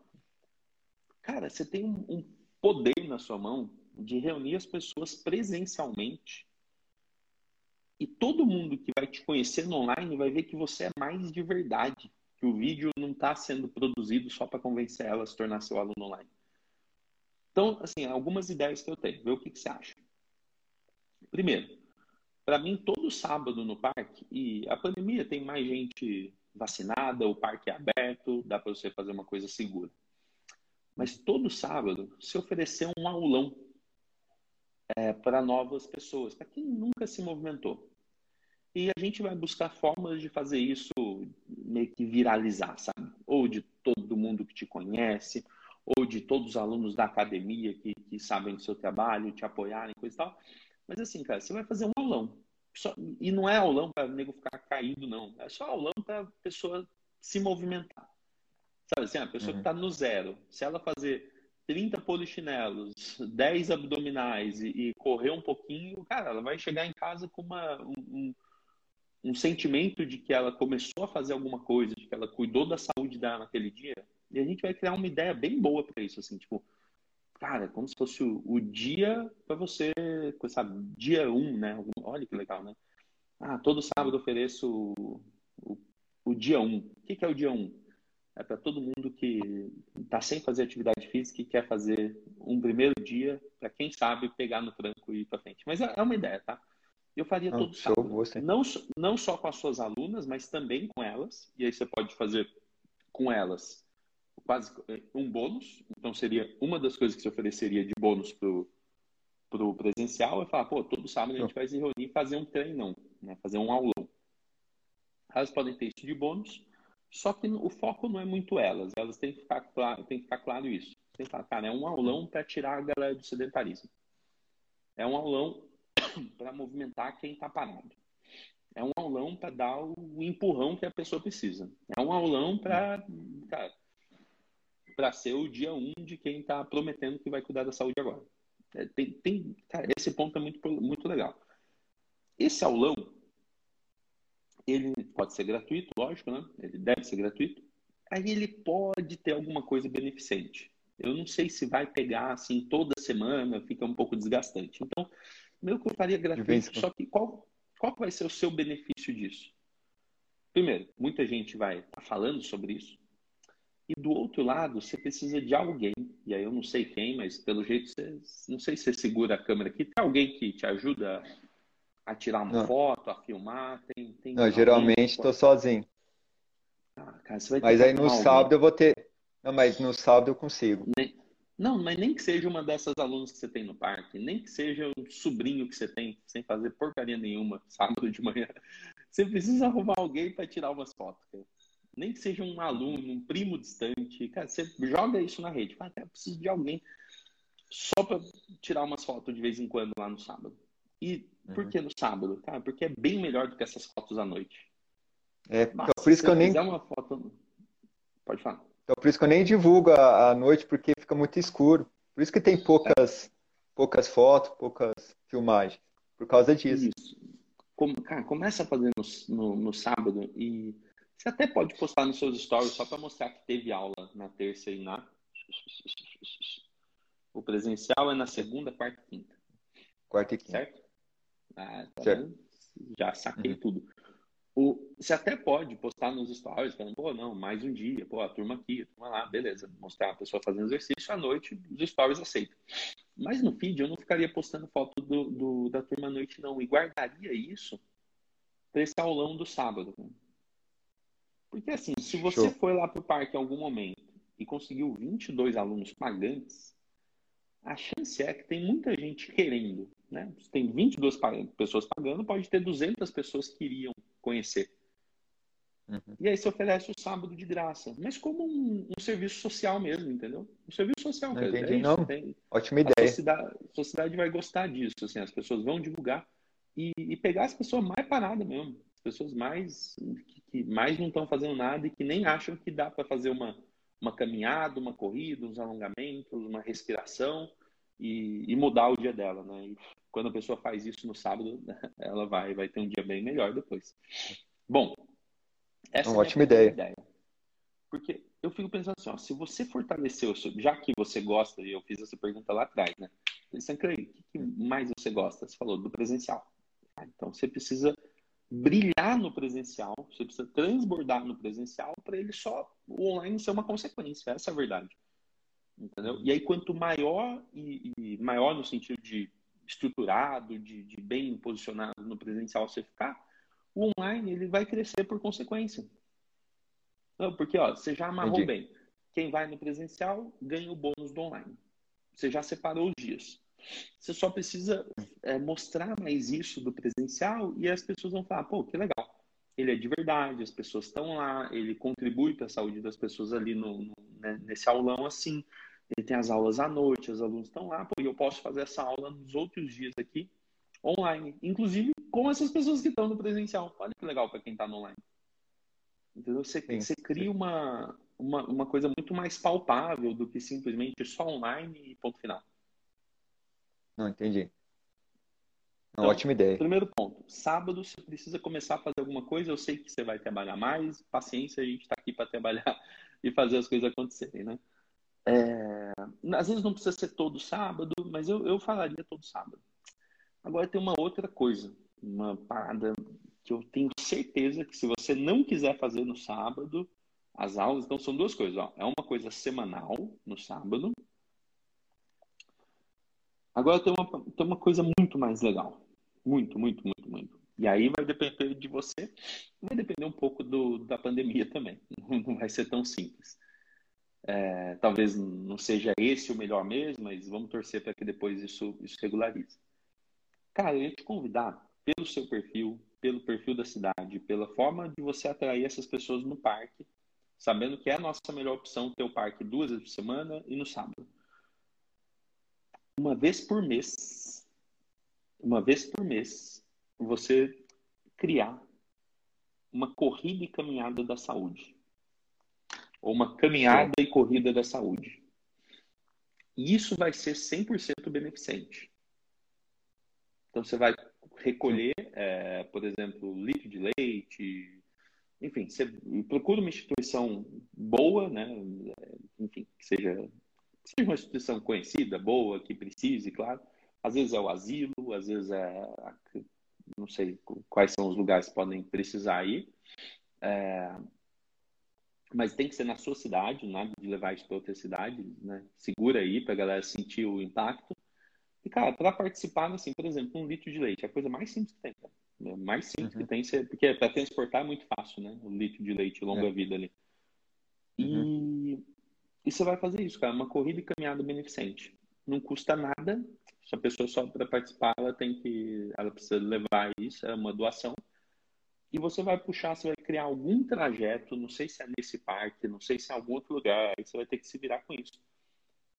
cara, você tem um, um poder na sua mão de reunir as pessoas presencialmente. E todo mundo que vai te conhecer no online vai ver que você é mais de verdade. Que o vídeo não está sendo produzido só para convencer ela a se tornar seu aluno online. Então, assim, algumas ideias que eu tenho. Vê o que, que você acha. Primeiro, para mim, todo sábado no parque, e a pandemia tem mais gente vacinada, o parque é aberto, dá para você fazer uma coisa segura. Mas todo sábado se oferecer um aulão é, para novas pessoas, para quem nunca se movimentou. E a gente vai buscar formas de fazer isso meio que viralizar, sabe? Ou de todo mundo que te conhece, ou de todos os alunos da academia que, que sabem do seu trabalho, te apoiarem, coisa e tal. Mas assim, cara, você vai fazer um aulão. Só, e não é aulão para o nego ficar caído, não. É só aulão para a pessoa se movimentar. Sabe assim, a pessoa uhum. que está no zero, se ela fazer 30 polichinelos, 10 abdominais e, e, correr um pouquinho, cara, ela vai chegar em casa com uma, um, um, sentimento de que ela começou a fazer alguma coisa, de que ela cuidou da saúde dela naquele dia. E a gente vai criar uma ideia bem boa para isso, assim, tipo, cara, como se fosse o, o dia para você, sabe, dia 1, um, né? Olha que legal, né? Ah, todo sábado eu ofereço o, o, o dia 1. Um. O que, que é o dia 1? Um? é para todo mundo que está sem fazer atividade física e quer fazer um primeiro dia, para quem sabe pegar no tranco e ir para frente. Mas é, é uma ideia, tá? Eu faria não, todo sábado. Não, não só com as suas alunas, mas também com elas. E aí você pode fazer com elas quase eh, um bônus. Então seria uma das coisas que você ofereceria de bônus pro pro presencial é falar, pô, todo sábado a gente vai se reunir e fazer um treinão, né? Fazer um aulão. Elas podem ter isso de bônus só que o foco não é muito elas, elas têm que ficar claro, tem que ficar claro isso. Tem que falar, cara, é um aulão para tirar a galera do sedentarismo. É um aulão para movimentar quem está parado. É um aulão para dar o empurrão que a pessoa precisa. É um aulão para para ser o dia um de quem está prometendo que vai cuidar da saúde agora. É, tem, tem, cara, esse ponto é muito, muito legal. Esse aulão ele pode ser gratuito, lógico, né? Ele deve ser gratuito. Aí ele pode ter alguma coisa beneficente. Eu não sei se vai pegar assim toda semana, fica um pouco desgastante. Então, meu que eu faria gratuito, só que qual, qual vai ser o seu benefício disso? Primeiro, muita gente vai estar tá falando sobre isso. E do outro lado, você precisa de alguém, e aí eu não sei quem, mas pelo jeito, você, não sei se você segura a câmera aqui, tem alguém que te ajuda a tirar uma não. foto, a filmar? Tem, tem
não, geralmente estou sozinho. Ah, cara, mas aí no sábado eu vou ter. Não, mas no sábado eu consigo.
Nem... Não, mas nem que seja uma dessas alunas que você tem no parque, nem que seja um sobrinho que você tem sem fazer porcaria nenhuma, sábado de manhã. Você precisa arrumar alguém para tirar umas fotos. Cara. Nem que seja um aluno, um primo distante. Cara, você joga isso na rede. Fala, eu preciso de alguém só para tirar umas fotos de vez em quando lá no sábado. E por uhum. que no sábado? Tá? Porque é bem melhor do que essas fotos à noite.
É, Nossa, por isso que eu nem.
Uma foto... Pode falar.
Então, por isso que eu nem divulgo à noite, porque fica muito escuro. Por isso que tem poucas, é. poucas fotos, poucas filmagens. Por causa disso.
Isso. cara, começa a fazer no, no, no, sábado e você até pode postar nos seus stories só para mostrar que teve aula na terça e na. O presencial é na segunda, quarta e quinta.
Quarta e quinta.
Certo? Ah, tá certo. Já saquei uhum. tudo. O, você até pode postar nos stories, falando, pô, não, mais um dia, pô, a turma aqui, a turma lá, beleza. Mostrar a pessoa fazendo exercício à noite, os stories aceitam. Mas no feed eu não ficaria postando foto do, do da turma à noite, não. E guardaria isso para esse aulão do sábado. Porque assim, se você Show. foi lá pro parque em algum momento e conseguiu 22 alunos pagantes, a chance é que tem muita gente querendo. Né? Se tem 22 pessoas pagando, pode ter 200 pessoas que iriam conhecer. Uhum. E aí você oferece o sábado de graça, mas como um, um serviço social mesmo, entendeu? Um serviço social.
Não entendi, é não. Tem, Ótima ideia. A
sociedade, a sociedade, vai gostar disso, assim, as pessoas vão divulgar e, e pegar as pessoas mais paradas mesmo, pessoas mais que, que mais não estão fazendo nada e que nem acham que dá para fazer uma, uma caminhada, uma corrida, uns alongamentos, uma respiração e, e, mudar o dia dela, né? E quando a pessoa faz isso no sábado, ela vai, vai ter um dia bem melhor depois. Bom, essa
uma é ótima ideia. ideia.
Porque eu fico pensando assim, ó, se você seu, já que você gosta, e eu fiz essa pergunta lá atrás, né? o que, que mais você gosta? Você falou do presencial. Então você precisa brilhar no presencial, você precisa transbordar no presencial para ele só o online ser uma consequência. Essa é a verdade. Entendeu? E aí, quanto maior, e, e maior no sentido de estruturado, de, de, bem posicionado no presencial você ficar, o online ele vai crescer por consequência. Não, porque ó, você já amarrou Entendi. bem. Quem vai no presencial ganha o bônus do online. Você já separou os dias. Você só precisa é, mostrar mais isso do presencial e as pessoas vão falar, pô, que legal. Ele é de verdade, as pessoas estão lá, ele contribui para a saúde das pessoas ali no, no né, nesse aulão assim. Ele tem as aulas à noite, os alunos estão lá, pô, e eu posso fazer essa aula nos outros dias aqui, online. Inclusive com essas pessoas que estão no presencial. Olha que legal para quem está no online. Entendeu? Você, sim, você cria uma, uma, uma coisa muito mais palpável do que simplesmente só online e ponto final.
Não, entendi. Então, ótima ideia.
Primeiro ponto. Sábado você precisa começar a fazer alguma coisa. Eu sei que você vai trabalhar mais. Paciência, a gente está aqui para trabalhar e fazer as coisas acontecerem, né? É... Às vezes não precisa ser todo sábado, mas eu, eu falaria todo sábado. Agora tem uma outra coisa, uma parada que eu tenho certeza que se você não quiser fazer no sábado, as aulas, então são duas coisas. Ó. É uma coisa semanal no sábado. Agora tem uma, tem uma coisa muito mais legal. Muito, muito, muito, muito. E aí vai depender de você, vai depender um pouco do, da pandemia também. Não vai ser tão simples. É, talvez não seja esse o melhor mesmo, mas vamos torcer para que depois isso, isso regularize. Cara, eu ia te convidar, pelo seu perfil, pelo perfil da cidade, pela forma de você atrair essas pessoas no parque, sabendo que é a nossa melhor opção ter o parque duas vezes por semana e no sábado. Uma vez por mês, uma vez por mês, você criar uma corrida e caminhada da saúde. Ou uma caminhada e corrida da saúde. E isso vai ser 100% beneficente. Então, você vai recolher, é, por exemplo, litro de leite, enfim, você procura uma instituição boa, né? Enfim, que seja, seja uma instituição conhecida, boa, que precise, claro. Às vezes é o asilo, às vezes é não sei quais são os lugares que podem precisar ir. É, mas tem que ser na sua cidade, nada de levar isso para outra cidade, né? Segura aí para a galera sentir o impacto. E, cara, para participar, assim, por exemplo, um litro de leite é a coisa mais simples que tem, cara. É mais simples uhum. que tem, porque para transportar é muito fácil, né? O litro de leite longa é. vida ali. E, uhum. E você vai fazer isso, cara, uma corrida e caminhada beneficente. Não custa nada, se a pessoa só para participar, ela tem que, ela precisa levar isso, é uma doação. E você vai puxar, você vai criar algum trajeto, não sei se é nesse parque, não sei se é em algum outro lugar, aí você vai ter que se virar com isso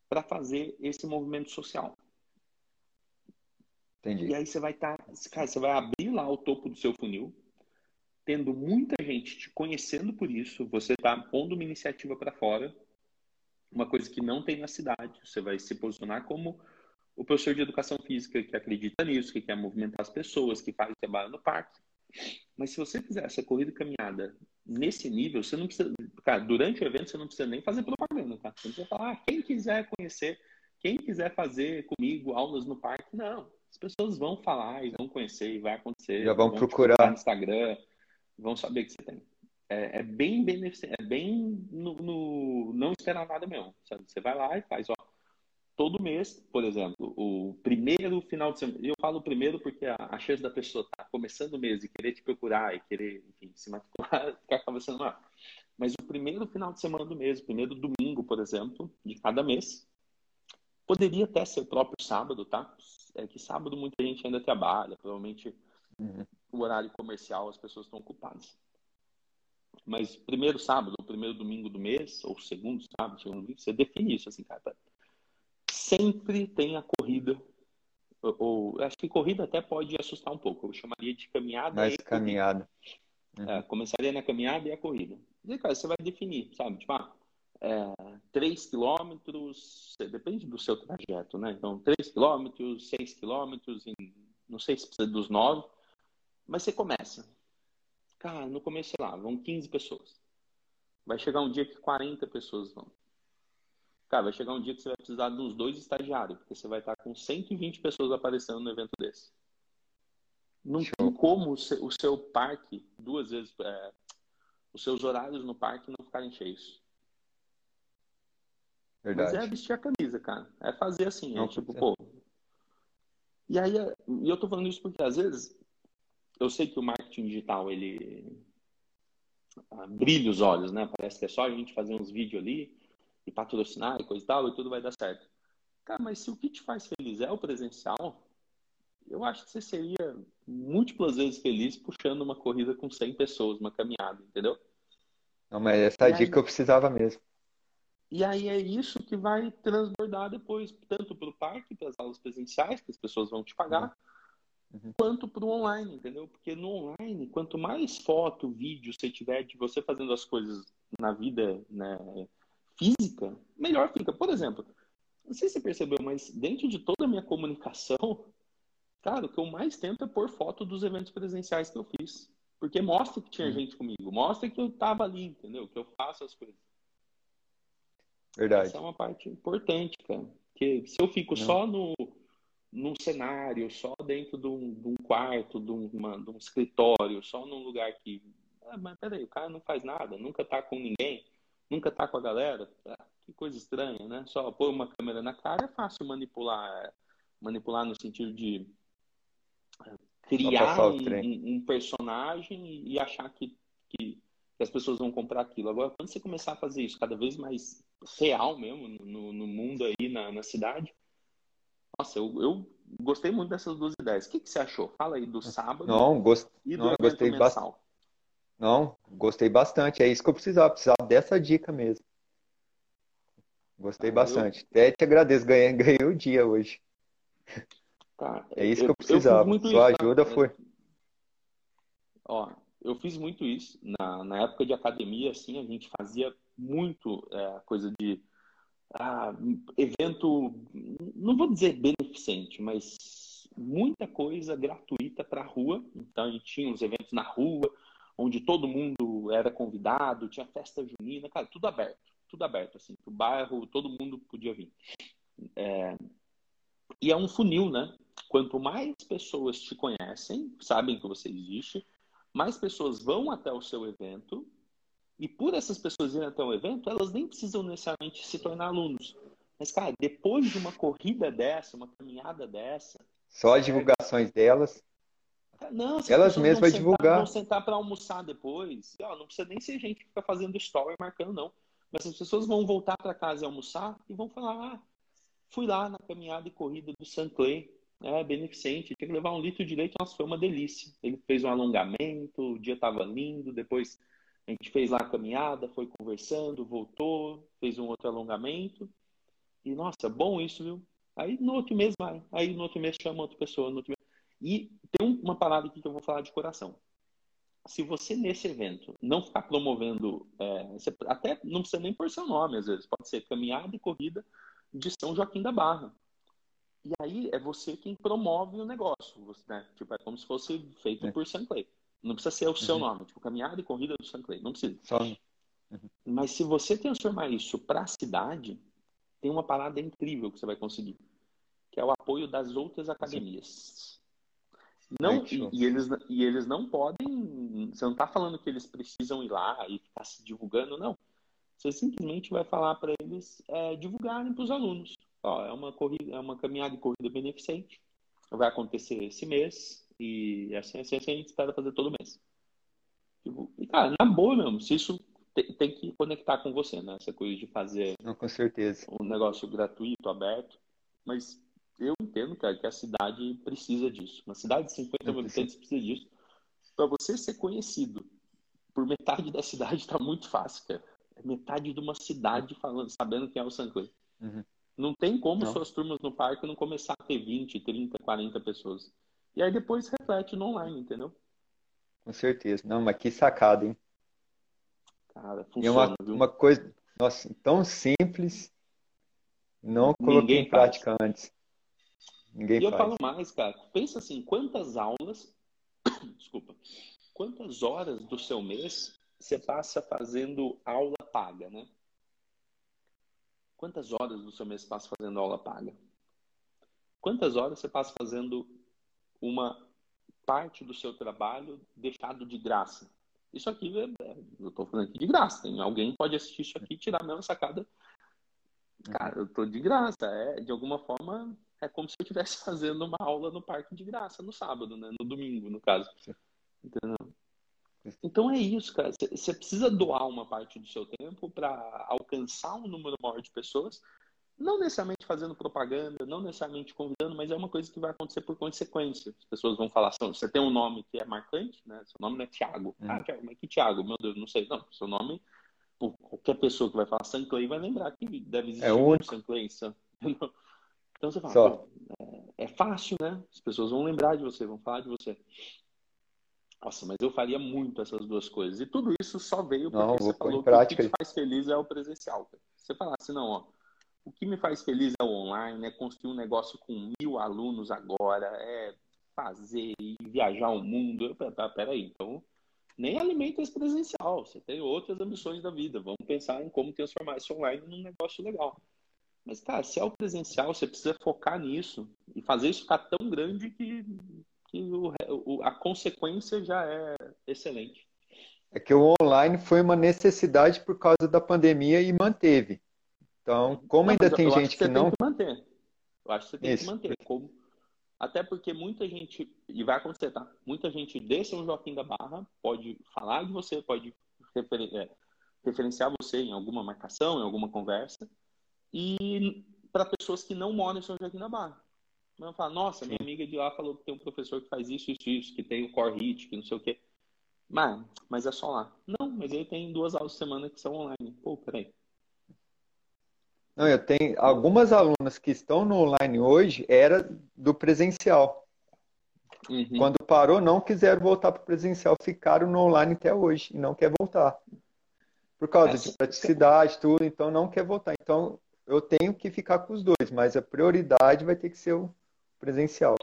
para fazer esse movimento social.
Entendi.
E aí você vai estar, tá, cara, você vai abrir lá o topo do seu funil, tendo muita gente te conhecendo por isso, você está pondo uma iniciativa para fora, uma coisa que não tem na cidade. Você vai se posicionar como o professor de educação física que acredita nisso, que quer movimentar as pessoas, que faz o trabalho no parque. Mas se você fizer essa corrida caminhada nesse nível, você não precisa. Cara, durante o evento você não precisa nem fazer propaganda, tá? Você não precisa falar, ah, quem quiser conhecer, quem quiser fazer comigo aulas no parque, não. As pessoas vão falar e vão conhecer e vai acontecer.
Já vão, vão procurar
no Instagram, vão saber que você tem. É, é bem é bem no, no, não esperar nada mesmo. Sabe? Você vai lá e faz, ó, todo mês, por exemplo, o primeiro final de semana, eu falo primeiro porque a, a chance da pessoa estar tá começando o mês e querer te procurar e querer, enfim, se matricular, acaba sendo maior. Mas o primeiro final de semana do mês, o primeiro domingo, por exemplo, de cada mês, poderia até ser o próprio sábado, tá? É que sábado muita gente ainda trabalha, provavelmente uhum. o horário comercial as pessoas estão ocupadas. Mas primeiro sábado, ou primeiro domingo do mês, ou segundo sábado, segundo domingo, você define isso assim, cara sempre tem a corrida. Ou, ou, acho que corrida até pode assustar um pouco. Eu chamaria de caminhada.
Mais caminhada.
Uhum. É, começaria na caminhada e a corrida. E, cara, você vai definir, sabe? Tipo, ah, é, 3 quilômetros, depende do seu trajeto, né? Então, 3 quilômetros, 6 quilômetros, não sei se precisa dos 9, mas você começa. Cara, no começo, sei lá, vão 15 pessoas. Vai chegar um dia que 40 pessoas vão. Cara, vai chegar um dia que você vai precisar dos dois estagiários, porque você vai estar com 120 pessoas aparecendo no evento desse. Não Show. tem como o seu, o seu parque, duas vezes, é, os seus horários no parque não ficarem cheios. Verdade. Mas é vestir a camisa, cara. É fazer assim, é não, é tipo, pô. E aí, e eu tô falando isso porque às vezes eu sei que o marketing digital ele ah, brilha os olhos, né? Parece que é só a gente fazer uns vídeos ali e patrocinar e coisa e tal, e tudo vai dar certo. Cara, mas se o que te faz feliz é o presencial, eu acho que você seria múltiplas vezes feliz puxando uma corrida com 100 pessoas, uma caminhada, entendeu?
Não, mas essa é a dica que eu precisava mesmo.
E aí é isso que vai transbordar depois, tanto para o parque, para as aulas presenciais, que as pessoas vão te pagar, uhum. Quanto para o online, entendeu? Porque no online, quanto mais foto, vídeo você tiver de você fazendo as coisas na vida, né, física, melhor fica. Por exemplo, não sei se você percebeu, mas dentro de toda a minha comunicação, cara, o que eu mais tento é pôr foto dos eventos presenciais que eu fiz. Porque mostra que tinha hum. gente comigo, mostra que eu tava ali, entendeu? Que eu faço as coisas.
Verdade.
Essa é uma parte importante, cara. Porque se eu fico não. só no, num cenário, só dentro de um, de um quarto, de, uma, de um escritório, só num lugar que. Ah, mas peraí, o cara não faz nada, nunca tá com ninguém nunca tá com a galera, ah, que coisa estranha, né? Só pôr uma câmera na cara é fácil manipular, manipular no sentido de eh, criar um, um, personagem e achar que, que, as pessoas vão comprar aquilo. Agora, quando você começar a fazer isso cada vez mais real mesmo no, no mundo aí, na, na cidade, nossa, eu, eu, gostei muito dessas duas ideias. O que, que você achou? Fala aí do sábado
não, gost... e do não, gostei mensal. Bastante. Não, gostei bastante. É isso que eu precisava. Precisava dessa dica mesmo. Gostei ah, bastante. Eu... Até te agradeço. Ganhei, ganhei o dia hoje. Tá. É isso eu, que eu precisava. Eu Sua isso, ajuda tá? foi.
Ó, eu fiz muito isso. Na, na época de academia, assim, a gente fazia muito é, coisa de ah, evento, não vou dizer beneficente, mas muita coisa gratuita para a rua. Então a gente tinha os eventos na rua, onde todo mundo era convidado, tinha festa junina, cara, tudo aberto, tudo aberto, assim, o bairro, todo mundo podia vir. É... E é um funil, né? Quanto mais pessoas te conhecem, sabem que você existe, mais pessoas vão até o seu evento, e por essas pessoas irem até o evento, elas nem precisam necessariamente se tornar alunos. Mas, cara, depois de uma corrida dessa, uma caminhada dessa.
Só as divulgações delas.
Não,
elas mesmas vão divulgar.
Vão sentar para almoçar depois. Ó, não precisa nem ser gente que fica fazendo story marcando, não. Mas as pessoas vão voltar para casa e almoçar e vão falar: ah, fui lá na caminhada e corrida do San Clay. É beneficente, tinha que levar um litro de leite, nossa, foi uma delícia. Ele fez um alongamento, o dia estava lindo, depois a gente fez lá a caminhada, foi conversando, voltou, fez um outro alongamento. E, nossa, bom isso, viu? Aí no outro mês vai. Aí no outro mês chama outra pessoa, no outro mês. E tem uma parada aqui que eu vou falar de coração. Se você, nesse evento, não ficar promovendo, é, até não precisa nem por seu nome, às vezes, pode ser caminhada e corrida de São Joaquim da Barra. E aí é você quem promove o negócio, você, né? Tipo, é como se fosse feito é. por Sanclay. Não precisa ser o seu uhum. nome, tipo, caminhada e corrida do Sanclay, não precisa. Só... Uhum. Mas se você transformar isso para a cidade, tem uma parada incrível que você vai conseguir, que é o apoio das outras academias. Não, e, e, eles, e eles não podem. Você não está falando que eles precisam ir lá e ficar se divulgando, não. Você simplesmente vai falar para eles é, divulgarem para os alunos. Ó, é uma corrida, é uma caminhada de corrida beneficente. Vai acontecer esse mês e assim, a gente espera fazer todo mês. Tipo, e cara, na boa mesmo, se isso tem, tem, que conectar com você, né? Essa coisa de fazer.
Não, com certeza.
Um negócio gratuito, aberto. Mas eu entendo, cara, que a cidade precisa disso. Uma cidade de 50 mil habitantes precisa disso. Para você ser conhecido por metade da cidade está muito fácil, cara. É metade de uma cidade falando, sabendo quem é o Sancler. Uhum. Não tem como não. suas turmas no parque não começar a ter 20, 30, 40 pessoas. E aí depois reflete no online, entendeu?
Com certeza. Não, mas que sacada, hein?
Cara, funciona, e uma,
viu? uma coisa, nossa, tão simples, não coloquei Ninguém em prática faz. antes. Ninguém
e faz. eu falo mais, cara. Pensa assim, quantas aulas, desculpa, quantas horas do seu mês você passa fazendo aula paga, né? Quantas horas do seu mês você passa fazendo aula paga? Quantas horas você passa fazendo uma parte do seu trabalho deixado de graça? Isso aqui, é, é, eu estou falando aqui de graça. Tem alguém pode assistir isso aqui e tirar a mesma sacada. Cara, eu estou de graça. É, de alguma forma, é como se eu estivesse fazendo uma aula no parque de graça no sábado, né? No domingo, no caso. Entendeu? Então é isso, cara. Você precisa doar uma parte do seu tempo para alcançar um número maior de pessoas, não necessariamente fazendo propaganda, não necessariamente convidando, mas é uma coisa que vai acontecer por consequência. As pessoas vão falar, você tem um nome que é marcante, né? Seu nome não é Thiago. Hum. Ah, Thiago, mas que Thiago? Meu Deus, não sei. Não, seu nome, qualquer pessoa que vai falar Sanclay vai lembrar que deve existir
é
um Sanclay. Então você fala, é, é fácil, né? As pessoas vão lembrar de você, vão falar de você. Nossa, mas eu faria muito essas duas coisas. E tudo isso só veio porque não, você falou que o que te faz feliz é o presencial. Você falasse, não, ó, o que me faz feliz é o online, é construir um negócio com mil alunos agora, é fazer e viajar o mundo. Eu, tá, peraí, então nem alimenta esse presencial. Você tem outras ambições da vida. Vamos pensar em como transformar esse online num negócio legal. Mas, cara, se é o presencial, você precisa focar nisso e fazer isso ficar tão grande que que o, o, a consequência já é excelente.
É que o online foi uma necessidade por causa da pandemia e manteve. Então, como não, ainda tem gente que, que não.
Que manter. Eu acho que você tem Isso. que manter. Como... Até porque muita gente, e vai acontecer, tá? Muita gente de São Joaquim da Barra pode falar de você, pode é, referenciar você em alguma marcação, em alguma conversa, e para pessoas que não moram em São Joaquim da Barra. Não fala, nossa, Sim. minha amiga de lá falou que tem um professor que faz isso, isso, isso, que tem o core hit, que não sei o quê. Mas, mas é só lá. Não, mas ele tem duas aulas por semana que são online. Pô, peraí.
Não, eu tenho algumas alunas que estão no online hoje, era do presencial. Uhum. Quando parou, não quiseram voltar para o presencial, ficaram no online até hoje e não quer voltar. Por causa Essa... de praticidade, tudo, então não quer voltar. Então eu tenho que ficar com os dois, mas a prioridade vai ter que ser o presencial.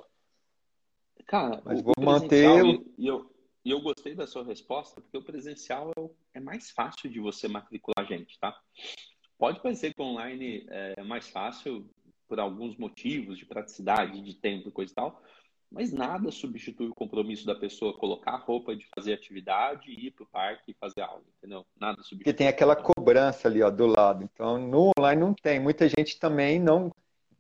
Cara, mas vou manter. E eu, e eu gostei da sua resposta, porque o presencial é, é mais fácil de você matricular gente, tá? Pode parecer que online é mais fácil por alguns motivos de praticidade, de tempo e coisa e tal, mas nada substitui o compromisso da pessoa colocar a roupa de fazer atividade, ir para o parque e fazer aula, entendeu? Nada substitui.
Porque tem aquela cobrança ali ó, do lado. Então, no online não tem. Muita gente também não,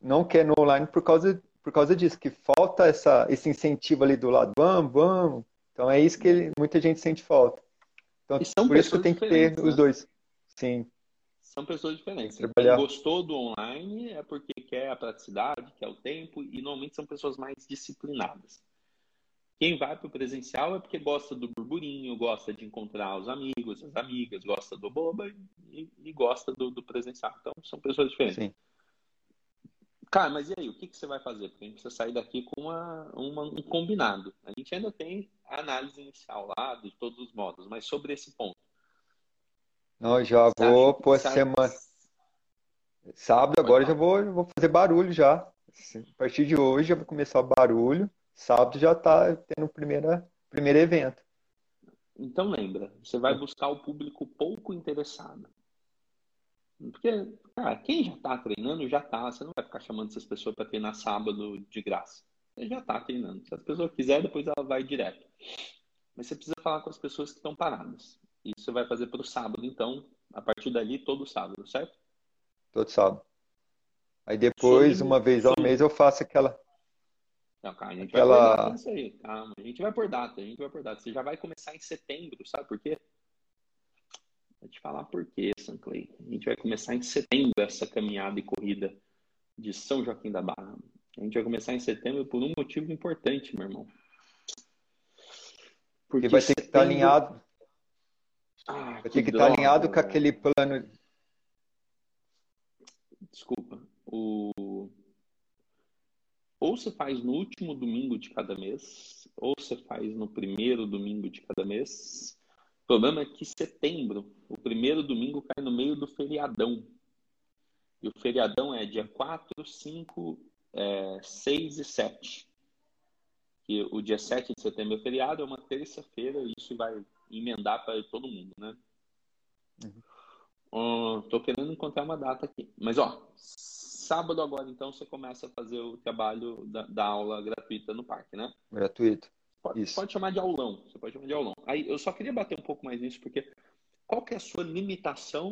não quer no online por causa por causa disso, que falta essa, esse incentivo ali do lado, vamos, vamos. Então é isso que ele, muita gente sente falta. Então, por isso que tem que ter né? os dois. Sim.
São pessoas diferentes. Trabalhar. Quem gostou do online é porque quer a praticidade, quer o tempo, e normalmente são pessoas mais disciplinadas. Quem vai para o presencial é porque gosta do burburinho, gosta de encontrar os amigos, as amigas, gosta do boba e, e gosta do, do, presencial. Então, são pessoas diferentes. Sim. Cara, mas e aí, o que, que você vai fazer? Porque a gente precisa sair daqui com uma, uma, um combinado. A gente ainda tem a análise inicial lá de todos os modos, mas sobre esse ponto.
Não, já vou pôr semana. Sábado agora já vou, vou fazer barulho já. a partir de hoje já vai começar o barulho. Sábado já está tendo o primeiro, primeiro evento.
Então lembra, você vai buscar o público pouco interessado. Porque, cara, quem já está treinando, já está. Você não vai ficar chamando essas pessoas para treinar sábado de graça. Você já está treinando. Se a pessoa quiser, depois ela vai direto. Mas você precisa falar com as pessoas que estão paradas. Isso você vai fazer para o sábado, então, a partir dali, todo sábado, certo?
Todo sábado. Aí depois, Sobre... uma vez ao mês, eu faço aquela.
Não, cara, a gente aquela... vai por data aí. Calma, a gente vai por data, a gente vai por data. Você já vai começar em setembro, sabe por quê? Vou te falar por quê, Sanclay. A gente vai começar em setembro essa caminhada e corrida de São Joaquim da Barra. A gente vai começar em setembro por um motivo importante, meu irmão.
Porque vai ter que estar alinhado. Ah, que estar alinhado com aquele plano.
Desculpa. O... Ou você faz no último domingo de cada mês, ou você faz no primeiro domingo de cada mês. O problema é que setembro, o primeiro domingo cai no meio do feriadão. E o feriadão é dia 4, 5, é, 6 e 7 que o dia 7 de setembro é feriado, é uma terça-feira, e isso vai emendar para todo mundo, né? Uhum. Uh, tô querendo encontrar uma data aqui. Mas, ó, sábado agora, então, você começa a fazer o trabalho da, da aula gratuita no parque, né?
Gratuito.
Pode, pode chamar de aulão. Você pode chamar de aulão. Aí, eu só queria bater um pouco mais nisso, porque qual que é a sua limitação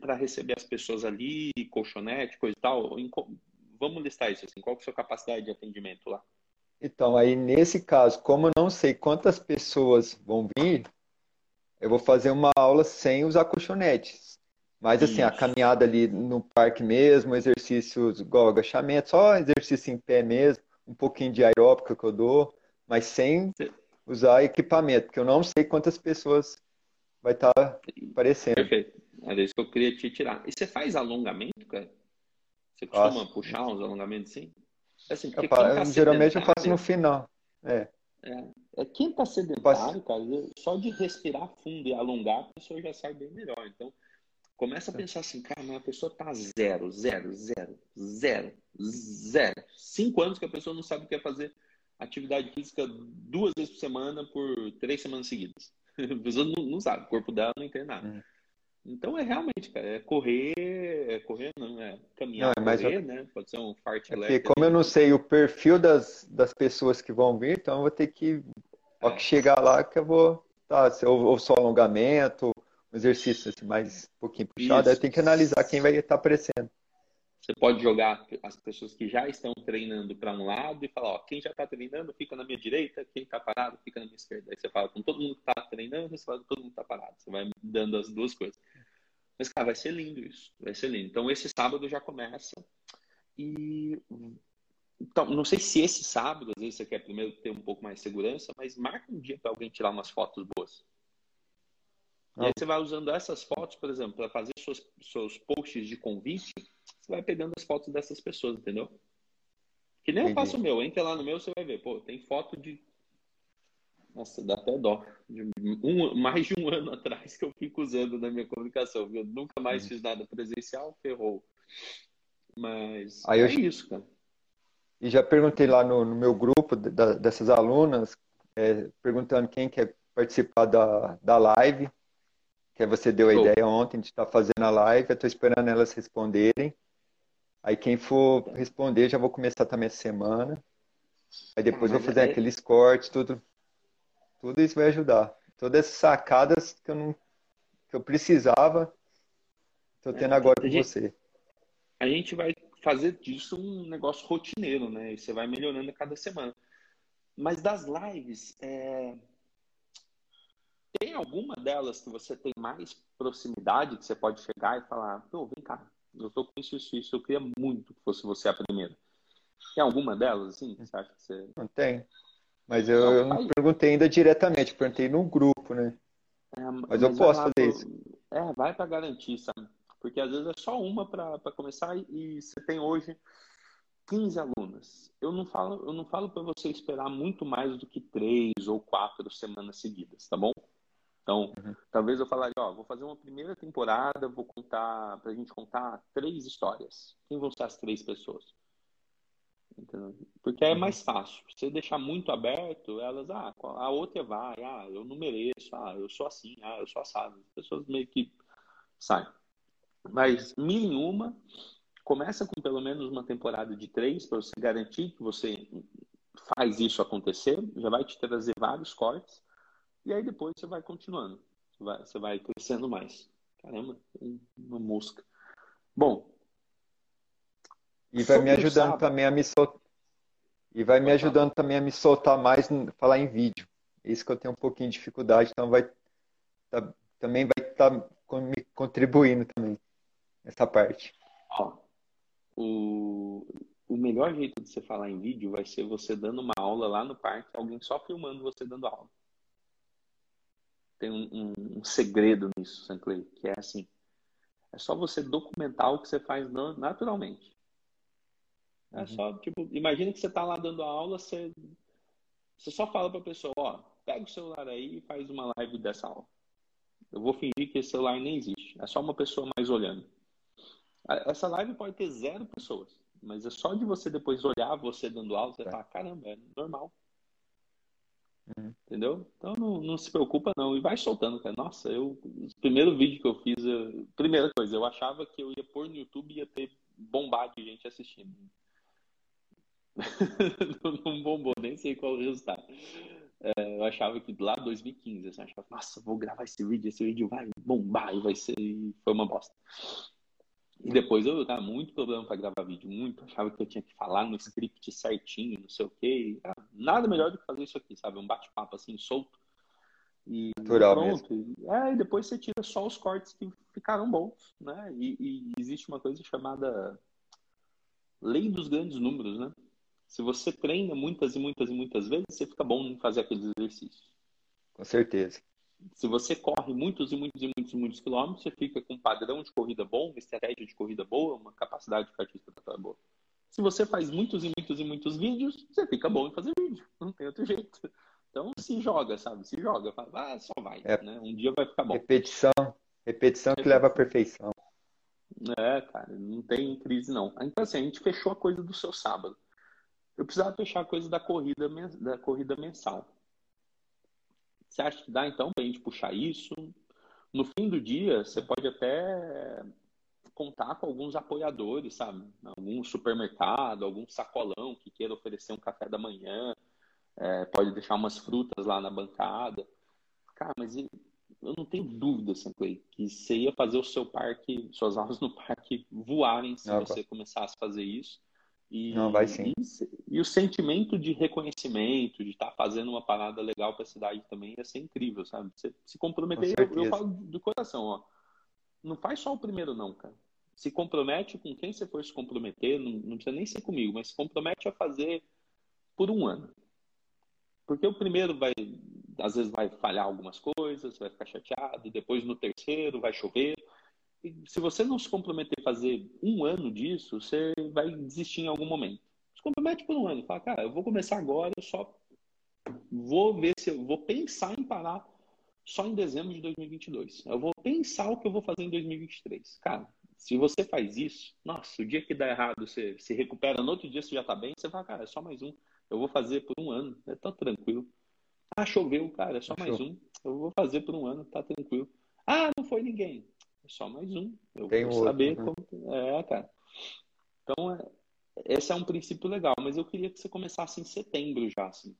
para receber as pessoas ali, colchonete, coisa e tal? Vamos listar isso, assim. Qual que é a sua capacidade de atendimento lá?
Então, aí nesse caso, como eu não sei quantas pessoas vão vir, eu vou fazer uma aula sem usar colchonetes. Mas assim, Isso. a caminhada ali no parque mesmo, exercícios igual agachamento, só exercício em pé mesmo, um pouquinho de aeróbica que eu dou, mas sem usar equipamento, porque eu não sei quantas pessoas vai estar tá aparecendo.
Perfeito. Era isso que eu queria te tirar. E você faz alongamento, cara? Você costuma Nossa. puxar uns alongamentos assim?
Assim, eu, tá geralmente eu faço no final. É.
É, é quem está sedentário, cara, só de respirar fundo e alongar, a pessoa já sai bem melhor. Então, começa a pensar assim, cara, mas a pessoa tá zero, zero, zero, zero, zero. Cinco anos que a pessoa não sabe o que é fazer atividade física duas vezes por semana por três semanas seguidas. A pessoa não, não sabe, o corpo dela não entende nada. Hum. Então é realmente, cara, é correr, é correr não, é caminhar, não, é correr, eu... né? Pode ser um fart
é Porque como eu não sei o perfil das, das pessoas que vão vir, então eu vou ter que, ao é. que chegar lá, que eu vou, tá, ou, ou só alongamento, um exercício assim, mais um pouquinho puxado, aí tem que analisar quem vai estar aparecendo.
Você pode jogar as pessoas que já estão treinando para um lado e falar, ó, quem já está treinando fica na minha direita, quem está parado fica na minha esquerda. Aí você fala com todo mundo que está treinando, você fala com todo mundo que está parado. Você vai dando as duas coisas. Mas, cara, vai ser lindo isso. Vai ser lindo. Então, esse sábado já começa. E. Então, não sei se esse sábado, às vezes você quer primeiro ter um pouco mais de segurança, mas marca um dia para alguém tirar umas fotos boas. E aí você vai usando essas fotos, por exemplo, para fazer seus, seus posts de convite, você vai pegando as fotos dessas pessoas, entendeu? Que nem eu faço o meu. Entra lá no meu, você vai ver. Pô, tem foto de. Nossa, dá até dó. De um, mais de um ano atrás que eu fico usando na minha comunicação. Eu nunca mais uhum. fiz nada presencial, ferrou. Mas Aí é eu... isso, cara.
E já perguntei lá no, no meu grupo da, dessas alunas, é, perguntando quem quer participar da, da live, que você deu a ideia ontem de estar fazendo a live. Eu estou esperando elas responderem. Aí quem for responder, já vou começar também essa semana. Aí depois ah, vou fazer é... aqueles cortes, tudo. Tudo isso vai ajudar. Todas essas sacadas que eu não que eu precisava, estou tendo é, agora com gente, você.
A gente vai fazer disso um negócio rotineiro, né? E você vai melhorando a cada semana. Mas das lives, é... tem alguma delas que você tem mais proximidade, que você pode chegar e falar, pô, vem cá, eu tô com isso, isso, isso. Eu queria muito que fosse você a primeira. Tem alguma delas, assim? Você acha que você.
Não tem. Mas eu não, eu não perguntei ainda diretamente, perguntei no grupo, né? É, mas, mas, eu posso fazer isso.
É, vai para garantir, sabe? Porque às vezes é só uma para começar e você tem hoje 15 alunas. Eu não falo, eu não falo para você esperar muito mais do que três ou quatro semanas seguidas, tá bom? Então, uhum. talvez eu falaria, ó, vou fazer uma primeira temporada, vou contar, pra gente contar três histórias. Quem vão ser as três pessoas? Entendeu? Porque é mais fácil. Se você deixar muito aberto, elas, ah, a outra vai, ah, eu não mereço, ah, eu sou assim, ah, eu sou assado. As pessoas meio que saem. Mas mil em uma, começa com pelo menos uma temporada de três para você garantir que você faz isso acontecer, já vai te trazer vários cortes, e aí depois você vai continuando, você vai, você vai crescendo mais. Caramba, uma mosca. Bom.
E vai me ajudando também a me soltar. E vai me ajudando também a me soltar mais, falar em vídeo. Isso que eu tenho um pouquinho de dificuldade, então vai tá, também vai estar tá me contribuindo também essa parte.
Ó, o, o melhor jeito de você falar em vídeo vai ser você dando uma aula lá no parque, alguém só filmando você dando aula. Tem um, um, um segredo nisso, Sanclay, que é assim: é só você documentar o que você faz naturalmente. É uhum. só, tipo, imagina que você está lá dando aula, você, você só fala para a pessoa: ó, pega o celular aí e faz uma live dessa aula. Eu vou fingir que esse celular nem existe. É só uma pessoa mais olhando. Essa live pode ter zero pessoas. Mas é só de você depois olhar você dando aula, você é. fala, caramba, é normal. Uhum. Entendeu? Então não, não, se preocupa não. E vai soltando, cara. Nossa, eu. O primeiro vídeo que eu fiz, eu, primeira coisa, eu achava que eu ia pôr no YouTube e ia ter bombado de gente assistindo. não bombou, nem sei qual o resultado. É, eu achava que lá 2015, assim, eu achava, nossa, vou gravar esse vídeo, esse vídeo vai bombar e vai ser. E foi uma bosta. E depois eu tava muito problema para gravar vídeo, muito. Achava que eu tinha que falar no script certinho, não sei o quê. Nada melhor do que fazer isso aqui, sabe? Um bate-papo assim, solto. E
Natural pronto.
Mesmo. É, e depois você tira só os cortes que ficaram bons, né? E, e existe uma coisa chamada lei dos grandes números, né? Se você treina muitas e muitas e muitas vezes, você fica bom em fazer aqueles exercícios.
Com certeza
se você corre muitos e muitos e muitos e muitos quilômetros, você fica com um padrão de corrida bom, uma estratégia de corrida boa, uma capacidade de característica boa. Se você faz muitos e muitos e muitos vídeos, você fica bom em fazer vídeo. Não tem outro jeito. Então se joga, sabe? Se joga. Fala, ah, só vai. É. Né? Um dia vai ficar bom.
Repetição. Repetição que leva à perfeição.
É, cara, não tem crise não. Então assim, a gente fechou a coisa do seu sábado. Eu precisava fechar a coisa da corrida, da corrida mensal. Você acha que dá então para a gente puxar isso? No fim do dia, você pode até contar com alguns apoiadores, sabe? Algum supermercado, algum sacolão que queira oferecer um café da manhã, é, pode deixar umas frutas lá na bancada. Cara, mas eu não tenho dúvida, Sanclay, que você ia fazer o seu parque, suas aulas no parque voarem se você começasse a fazer isso.
E, Não, vai sim.
E, e, o sentimento de reconhecimento, de estar tá fazendo uma parada legal para a cidade também ia ser incrível, sabe? Você se comprometer, eu, eu, falo do coração, ó. Não faz só o primeiro, não, cara. Se compromete com quem você for se comprometer, não, não precisa nem ser comigo, mas se compromete a fazer por um ano. Porque o primeiro vai, às vezes vai falhar algumas coisas, vai ficar chateado, depois no terceiro vai chover, se você não se comprometer a fazer um ano disso, você vai desistir em algum momento. Se compromete por um ano. Fala, cara, eu vou começar agora, eu só vou ver se eu vou pensar em parar só em dezembro de 2022. Eu vou pensar o que eu vou fazer em 2023. Cara, se você faz isso, nossa, o dia que dá errado, você se recupera, no outro dia você já tá bem, você fala, cara, é só mais um. Eu vou fazer por um ano, é tão tranquilo. Ah, choveu, cara, é só mais um. Eu vou fazer por um ano, tá tranquilo. Ah, não foi ninguém. É só mais um. Eu Tem vou saber né? como. É, cara. Então, é... esse é um princípio legal, mas eu queria que você começasse em setembro já, assim.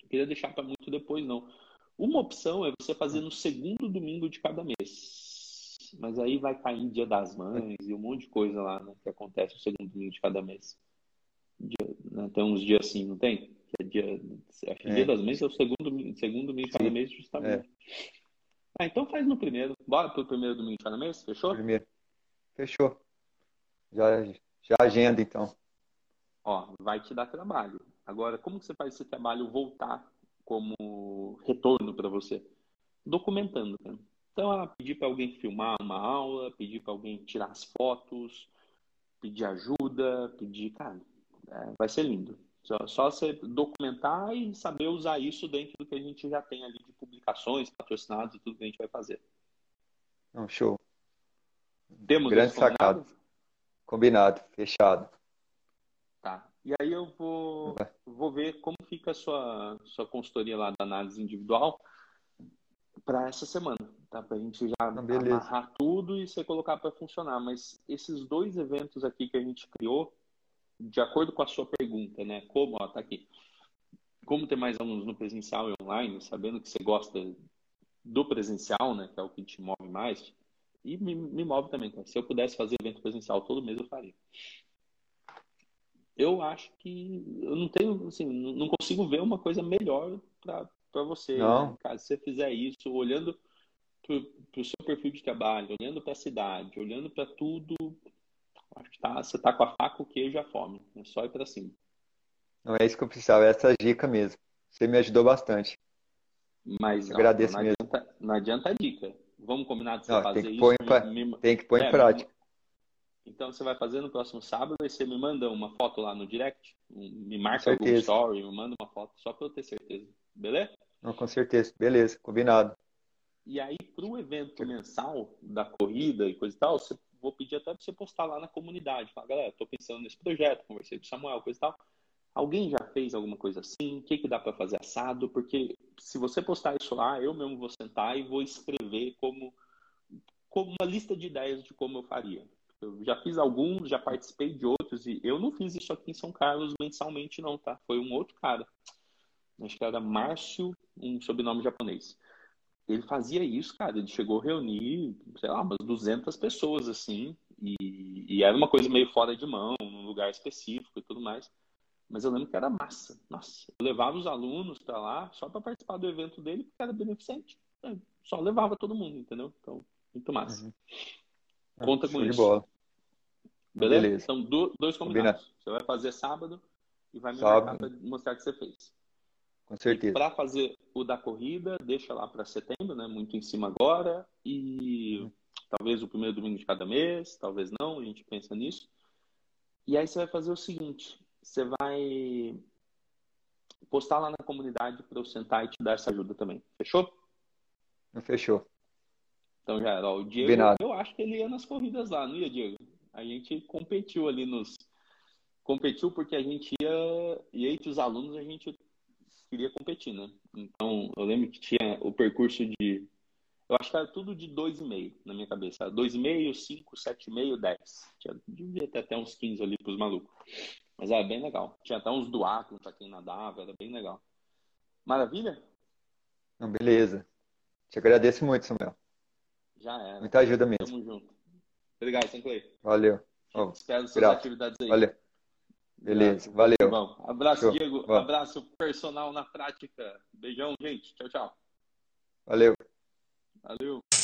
Não queria deixar para muito depois, não. Uma opção é você fazer no segundo domingo de cada mês. Mas aí vai cair Dia das Mães e um monte de coisa lá, né? Que acontece no segundo domingo de cada mês. Dia, né, tem uns dias assim, não tem? É dia, acho que é. Dia das Mães é o segundo, segundo domingo de cada mês, justamente. É. Ah, então faz no primeiro. Bora pro primeiro domingo de cada mês? Fechou?
Primeiro. Fechou. Já, já agenda, então.
Ó, vai te dar trabalho. Agora, como que você faz esse trabalho voltar como retorno para você? Documentando, cara. Então, ah, pedir para alguém filmar uma aula, pedir para alguém tirar as fotos, pedir ajuda, pedir, cara, é, vai ser lindo. Só, só você documentar e saber usar isso dentro do que a gente já tem ali de publicações, patrocinados e tudo que a gente vai fazer.
Não, show.
Temos
Grande sacado. Combinado, fechado.
Tá. E aí eu vou, vou ver como fica a sua, sua consultoria lá da análise individual para essa semana, tá? Para a gente já amarrar tudo e você colocar para funcionar. Mas esses dois eventos aqui que a gente criou, de acordo com a sua pergunta, né? Como, ó, tá aqui. Como ter mais alunos no presencial e online, sabendo que você gosta do presencial, né? Que é o que te move mais. E me, me move também, cara. Se eu pudesse fazer evento presencial todo mês, eu faria. Eu acho que eu não tenho, assim, não consigo ver uma coisa melhor para você, né? Cara, se você fizer isso, olhando para o seu perfil de trabalho, olhando para a cidade, olhando para tudo, acho que tá, você tá com a faca, o queijo e a fome. É só ir para cima.
Não é isso que eu precisava, é essa dica mesmo. Você me ajudou bastante.
Mas ó,
Agradeço
não,
mesmo.
adianta, não adianta a dica. Vamos combinar de você
Não,
fazer
tem que
isso.
em
me-
pra-
me-
Tem que pôr
É,
em prática.
Então você vai fazer no próximo sábado e você me manda uma foto lá no direct, me marca algum
certeza.
story, me manda uma foto só para eu ter certeza. Beleza?
Não, com certeza. Beleza, combinado.
E aí, para o evento mensal da corrida e coisa e tal, você, vou pedir até para você postar lá na comunidade. Falar, galera, estou pensando nesse projeto, conversei com o Samuel, coisa e tal. Alguém já fez alguma coisa assim? O que, que dá para fazer assado? Porque se você postar isso lá, eu mesmo vou sentar e vou escrever como, como uma lista de ideias de como eu faria. Eu já fiz alguns, já participei de outros, e eu não fiz isso aqui em São Carlos mensalmente, não, tá? Foi um outro cara. Acho que era Márcio, um sobrenome japonês ele fazia isso, cara. Ele chegou a reunir, sei lá, umas 200 pessoas, assim, e, e era uma coisa meio fora de mão, num lugar específico e tudo mais. Mas eu lembro que era massa. Nossa, eu levava os alunos pra lá só para participar do evento dele, porque era beneficente. Eu só levava todo mundo, entendeu? Então, muito massa.
Uhum.
Conta com
Show de
isso.
bola.
Beleza?
Beleza.
Então, do- dois combinados. Você vai fazer sábado e vai me
Sábado.
marcar pra mostrar que você fez.
Com certeza.
Para fazer o da corrida, deixa lá para setembro, né? Muito em cima agora. E talvez o primeiro domingo de cada mês, talvez não, a gente pensa nisso. E aí você vai fazer o seguinte: você vai postar lá na comunidade para eu sentar e te dar essa ajuda também. Fechou?
Fechou.
Então já era. Ó, o Diego,
Combinado.
eu acho que ele ia nas corridas lá, não ia, Diego? A gente competiu ali nos. Competiu porque a gente ia. E entre os alunos a gente queria competir, né? Então eu lembro que tinha o percurso de. Eu acho que era tudo de 2,5 na minha cabeça. 2,5, 5, 7,5, 10. Tinha, devia ter até uns 15 ali pros malucos. Mas era bem legal. Tinha até uns duátlon pra quem nadava, era bem legal. Maravilha?
Não, beleza. Te agradeço muito, Samuel.
Já era.
Muita ajuda mesmo.
Tamo junto. Obrigado, Sinclair.
Valeu. Ó,
Espero suas
grato.
atividades aí.
Valeu. Beleza. Valeu.
Bom, abraço,
Show.
Diego.
Bom.
Abraço personal na prática. Beijão, gente. Tchau, tchau.
Valeu.
Valeu.